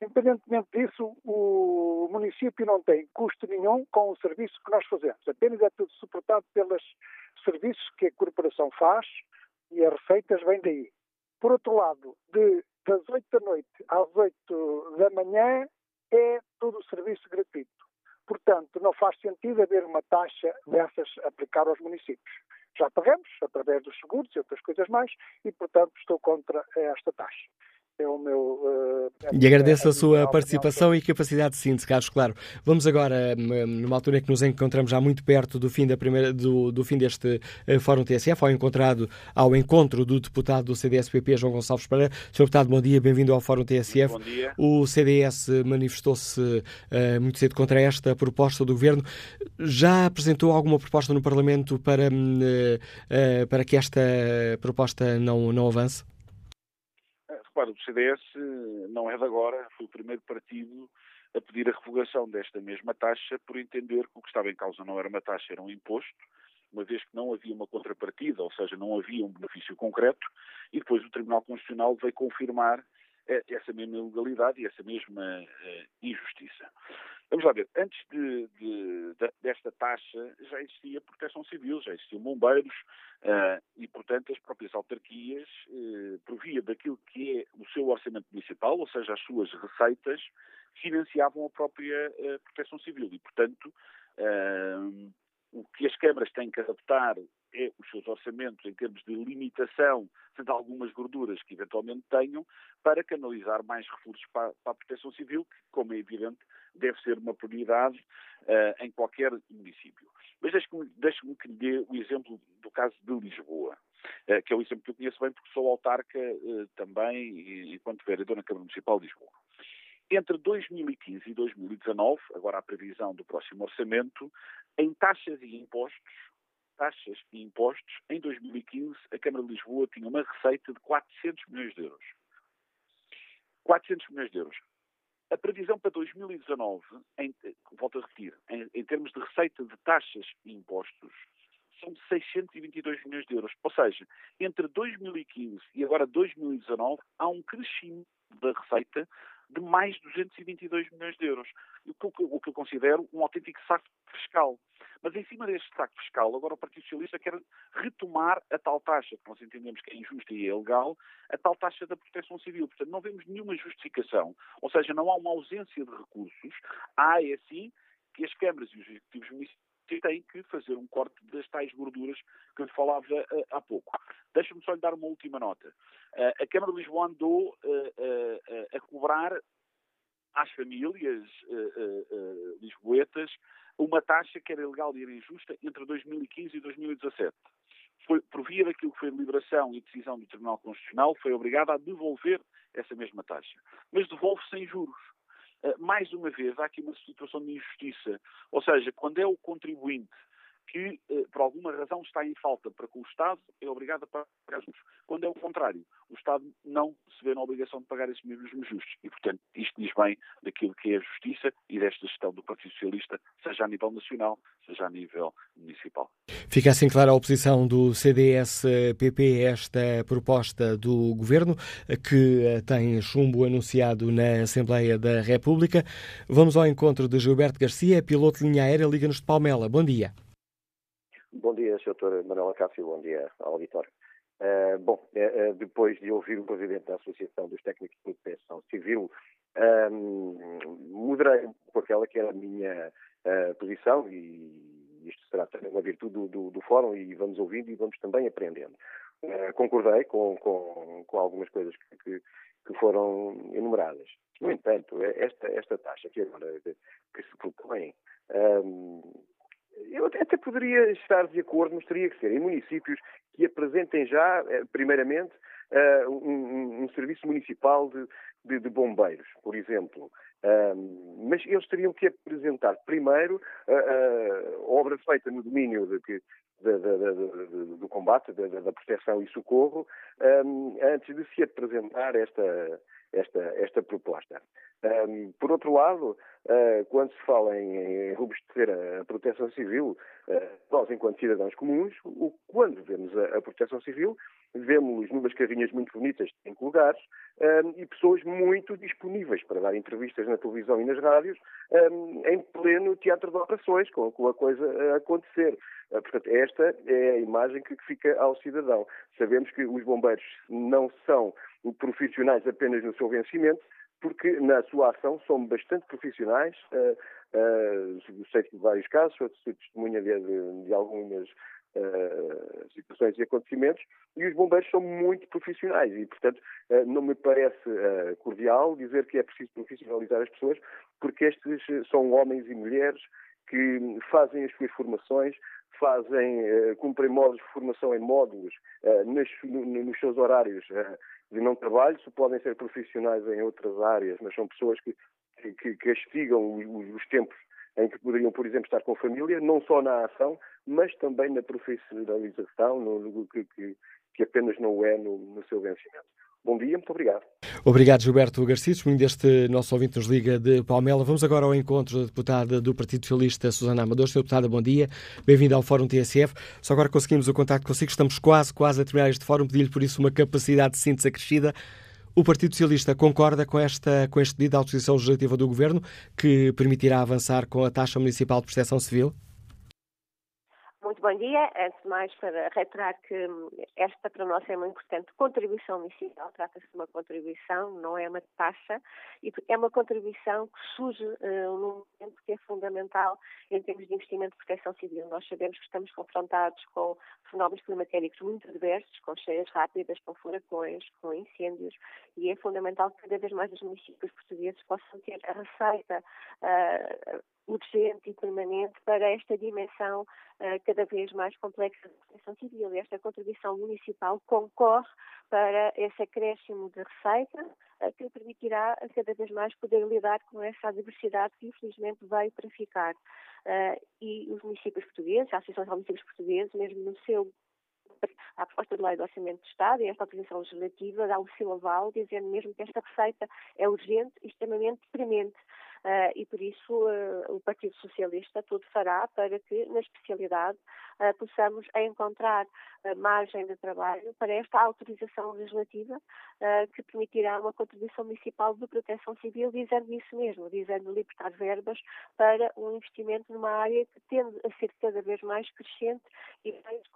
Independentemente disso, o município não tem custo nenhum com o serviço que nós fazemos. Apenas é tudo suportado pelos serviços que a corporação faz e as receitas vêm daí. Por outro lado, de, das 8 da noite às 8 da manhã é todo o serviço gratuito. Portanto, não faz sentido haver uma taxa dessas aplicar aos municípios. Já pagamos através dos seguros e outras coisas mais e, portanto, estou contra esta taxa é o meu. Uh, e agradeço a, a sua participação e capacidade de síntese, Carlos Claro. Vamos agora, hum, numa altura em que nos encontramos já muito perto do fim, da primeira, do, do fim deste uh, Fórum TSF, ao, encontrado, ao encontro do deputado do CDS-PP, João Gonçalves Pereira. Sr. Deputado, bom dia, bem-vindo ao Fórum TSF. Bom dia. O CDS manifestou-se uh, muito cedo contra esta proposta do Governo. Já apresentou alguma proposta no Parlamento para, hum, para que esta proposta não, não avance? Repare, o CDS não é de agora, foi o primeiro partido a pedir a revogação desta mesma taxa por entender que o que estava em causa não era uma taxa, era um imposto, uma vez que não havia uma contrapartida, ou seja, não havia um benefício concreto, e depois o Tribunal Constitucional veio confirmar essa mesma ilegalidade e essa mesma injustiça. Vamos lá ver, antes de, de, de, desta taxa já existia proteção civil, já existiam bombeiros uh, e, portanto, as próprias autarquias, uh, por via daquilo que é o seu orçamento municipal, ou seja, as suas receitas, financiavam a própria uh, proteção civil. E, portanto, o que as câmaras têm que adaptar é os seus orçamentos em termos de limitação de algumas gorduras que eventualmente tenham, para canalizar mais recursos para, para a proteção civil, que, como é evidente, deve ser uma prioridade uh, em qualquer município. Mas deixe-me deixe que lhe dê o exemplo do caso de Lisboa, uh, que é o exemplo que eu conheço bem porque sou autarca uh, também, enquanto vereador na Câmara Municipal de Lisboa. Entre 2015 e 2019, agora a previsão do próximo orçamento, em taxas e impostos, taxas e impostos, em 2015 a Câmara de Lisboa tinha uma receita de 400 milhões de euros. 400 milhões de euros. A previsão para 2019, em, volto a repetir, em, em termos de receita de taxas e impostos, são de 622 milhões de euros. Ou seja, entre 2015 e agora 2019 há um crescimento da receita de mais de 222 milhões de euros. O que, o que eu considero um autêntico saco fiscal. Mas em cima deste saco fiscal, agora o Partido Socialista quer retomar a tal taxa, que nós entendemos que é injusta e é ilegal, a tal taxa da proteção civil. Portanto, não vemos nenhuma justificação. Ou seja, não há uma ausência de recursos. Há, é assim, que as câmaras e os executivos municipais têm que fazer um corte das tais gorduras que eu lhe falava uh, há pouco. Deixa-me só lhe dar uma última nota. Uh, a Câmara de Lisboa andou uh, a cobrar às famílias lisboetas uma taxa que era ilegal e era injusta entre 2015 e 2017. Foi, por via daquilo que foi deliberação e decisão do Tribunal Constitucional, foi obrigada a devolver essa mesma taxa. Mas devolve sem juros. Eh, mais uma vez, há aqui uma situação de injustiça. Ou seja, quando é o contribuinte que, eh, por alguma razão, está em falta para com o Estado, é obrigado a pagar juros. Quando é o contrário, o Estado não se vê na obrigação de pagar esses mesmos justos. E, portanto, isto diz bem daquilo que é a justiça e desta gestão do Partido Socialista, seja a nível nacional, seja a nível municipal. Fica assim clara a oposição do CDS-PP a esta proposta do Governo, que tem chumbo anunciado na Assembleia da República. Vamos ao encontro de Gilberto Garcia, piloto de linha aérea Liga-nos de Palmela. Bom dia. Sr. Manuela Cássio, bom dia ao auditório. Uh, bom, uh, depois de ouvir o Presidente da Associação dos Técnicos de Proteção Civil, uh, moderei um pouco aquela que era a minha posição e isto será também uma virtude do, do, do, Fórum e vamos ouvindo e vamos também aprendendo. concordei com, com, com, algumas coisas que, que, que, foram enumeradas. No entanto, esta, esta taxa que agora que se propõe eu até poderia estar de acordo, mas teria que ser em municípios que apresentem já, eh, primeiramente, uh, um, um, serviço municipal de, de, de bombeiros, por exemplo. Mas eles teriam que apresentar primeiro a, a obra feita no domínio de, de, do combate, da, proteção e socorro, um, antes de se apresentar esta, esta, esta proposta. Um, por outro lado, uh, quando se fala em, em robustecer a, proteção civil, uh, nós, enquanto cidadãos comuns, o, quando vemos a, a proteção civil, vemos numas carrinhas muito bonitas em lugares um, e pessoas muito disponíveis para dar entrevistas na televisão e nas rádios um, em pleno teatro de operações, com, com a coisa a acontecer. Uh, portanto, esta é a imagem que, fica ao cidadão. Sabemos que os bombeiros não são profissionais apenas no seu vencimento, porque na sua ação são bastante profissionais. Uh, uh, sei vários casos, sou testemunha de, de, de algumas uh, situações e acontecimentos, e os bombeiros são muito profissionais e, portanto, não me parece cordial dizer que é preciso profissionalizar as pessoas, porque estes são homens e mulheres que fazem as suas formações, fazem, cumprem módulos de formação em módulos nos, nos seus horários de não trabalho, se podem ser profissionais em outras áreas, mas são pessoas que, que, castigam os, os tempos em que poderiam, por exemplo, estar com a família, não só na ação, mas também na profissionalização, no, que, que, que, apenas não é no, no seu vencimento. Bom dia, muito obrigado. Obrigado, Gilberto Garcia, testemunho deste nosso ouvinte nos Liga de Palmela. Vamos agora ao encontro da deputada do Partido Socialista, Susana Amador. Senhora deputada, bom dia. Bem-vinda ao Fórum TSF. Só agora conseguimos o contato consigo. Estamos quase, quase a terminar este fórum. Pedir-lhe, por isso, uma capacidade de síntese acrescida. O Partido Socialista concorda com, esta, com este pedido de autorização legislativa do Governo que permitirá avançar com a taxa municipal de proteção civil? Muito bom dia. Antes de mais, para reiterar que hum, esta para nós é uma importante contribuição municipal. Trata-se de uma contribuição, não é uma taxa, e é uma contribuição que surge uh, num momento que é fundamental em termos de investimento de proteção civil. Nós sabemos que estamos confrontados com fenómenos climatéricos muito diversos, com cheias rápidas, com furacões, com incêndios, e é fundamental que cada vez mais os municípios portugueses possam ter a receita uh, urgente e permanente para esta dimensão uh, cada vez mais complexa da proteção civil. Esta contribuição municipal concorre para esse acréscimo de receita uh, que permitirá cada vez mais poder lidar com essa diversidade que infelizmente veio para ficar. Uh, e os municípios portugueses, a Associação de Municípios Portugueses, mesmo no seu à proposta de lei do Orçamento de Estado e esta autorização legislativa dá o seu aval, dizendo mesmo que esta receita é urgente e extremamente premente. Uh, e por isso uh, o Partido Socialista tudo fará para que, na especialidade, uh, possamos encontrar margem de trabalho para esta autorização legislativa que permitirá uma contribuição municipal de proteção civil, dizendo isso mesmo, dizendo libertar verbas para um investimento numa área que tende a ser cada vez mais crescente e mais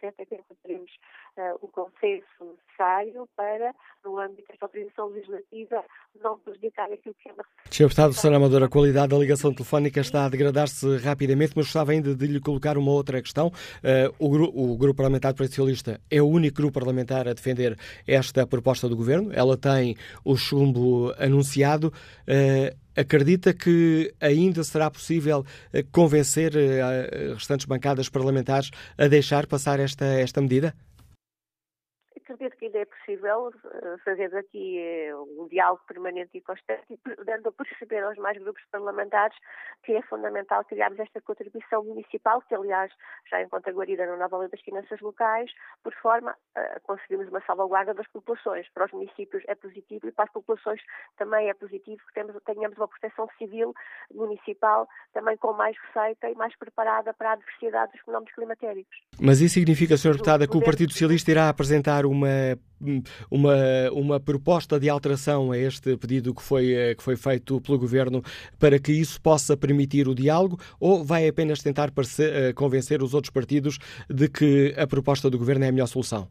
certo é que encontremos uh, o consenso necessário para, no âmbito desta autorização legislativa, não prejudicar aquilo que é uma... Sr. Deputado Sra. Amador, a qualidade da ligação telefónica está a degradar-se rapidamente, mas gostava ainda de lhe colocar uma outra questão. Uh, o, gru o, Grupo Parlamentar Socialista é o único grupo parlamentar a defender esta proposta do Governo. Ela tem o chumbo anunciado. Uh, Acredita que ainda será possível eh, convencer as restantes bancadas parlamentares a deixar passar esta, esta medida? acredito possível eh, fazer aqui eh, um diálogo permanente e constante, dando a perceber aos mais grupos parlamentares que é fundamental criarmos esta contribuição municipal, que aliás já encontra guarida na nova lei das finanças locais, por forma a conseguirmos uma salvaguarda das populações. Para os municípios é positivo e para as populações também é positivo que tenhamos uma proteção civil municipal também com mais receita e mais preparada para a diversidade dos fenómenos climatéricos. Mas isso significa, Sr. Deputada, que o Partido Socialista irá apresentar uma uma, uma, proposta de alteração a este pedido que foi, eh, que foi feito pelo Governo para que isso possa permitir o diálogo ou vai apenas tentar parecer, eh, convencer os outros partidos de que a proposta do Governo é a melhor solução?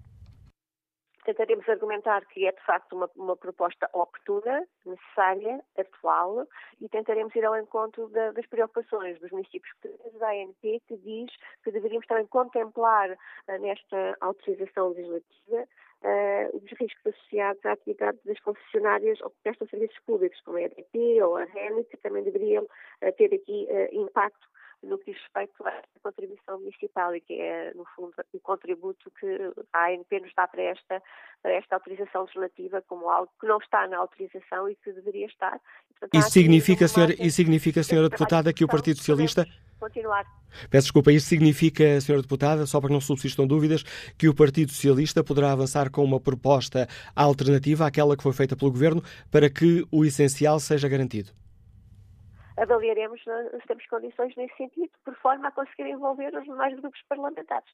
tentaremos argumentar que é de facto uma, uma, proposta oportuna, necessária, atual e tentaremos ir ao encontro da, das preocupações dos municípios portugueses da ANP que diz que deveríamos também contemplar uh, nesta autorização legislativa uh, os riscos associados à atividade das concessionárias ou que prestam serviços públicos, como a EDP ou a REN, que também deveriam uh, ter aqui impacto no que diz respeito à contribuição municipal e que é, no fundo, o contributo que a ANP nos dá para esta, para esta autorização legislativa como algo que não está na autorização e que deveria estar. Portanto, isso, significa, senhora, isso significa, senhora deputada, que o Partido Socialista... Continuar. Peço desculpa, isso significa, senhora deputada, só para que não subsistam dúvidas, que o Partido Socialista poderá avançar com uma proposta alternativa àquela que foi feita pelo Governo para que o essencial seja garantido? avaliaremos se temos condições nesse sentido, por forma a conseguir envolver os demais grupos parlamentares.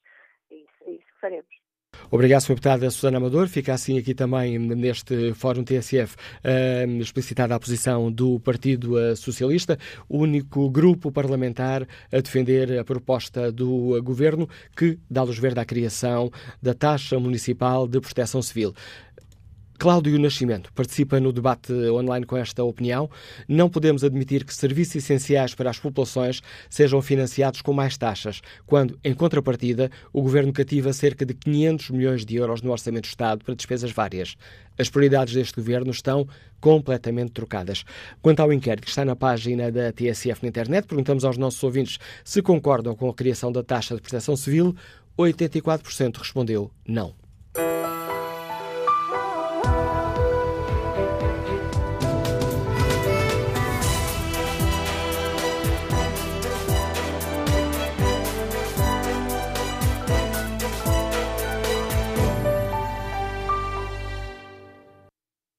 É isso, é isso que faremos. Obrigado, Sr. Deputada Susana Amador. Fica assim aqui também neste Fórum TSF uh, explicitada a posição do Partido Socialista, o único grupo parlamentar a defender a proposta do Governo que dá luz verde à criação da taxa municipal de proteção civil. Cláudio Nascimento participa no debate online com esta opinião. Não podemos admitir que serviços essenciais para as populações sejam financiados com mais taxas, quando, em contrapartida, o Governo cativa cerca de 500 milhões de euros no Orçamento do Estado para despesas várias. As prioridades deste Governo estão completamente trocadas. Quanto ao inquérito que está na página da TSF na internet, perguntamos aos nossos ouvintes se concordam com a criação da taxa de proteção civil. 84% respondeu não.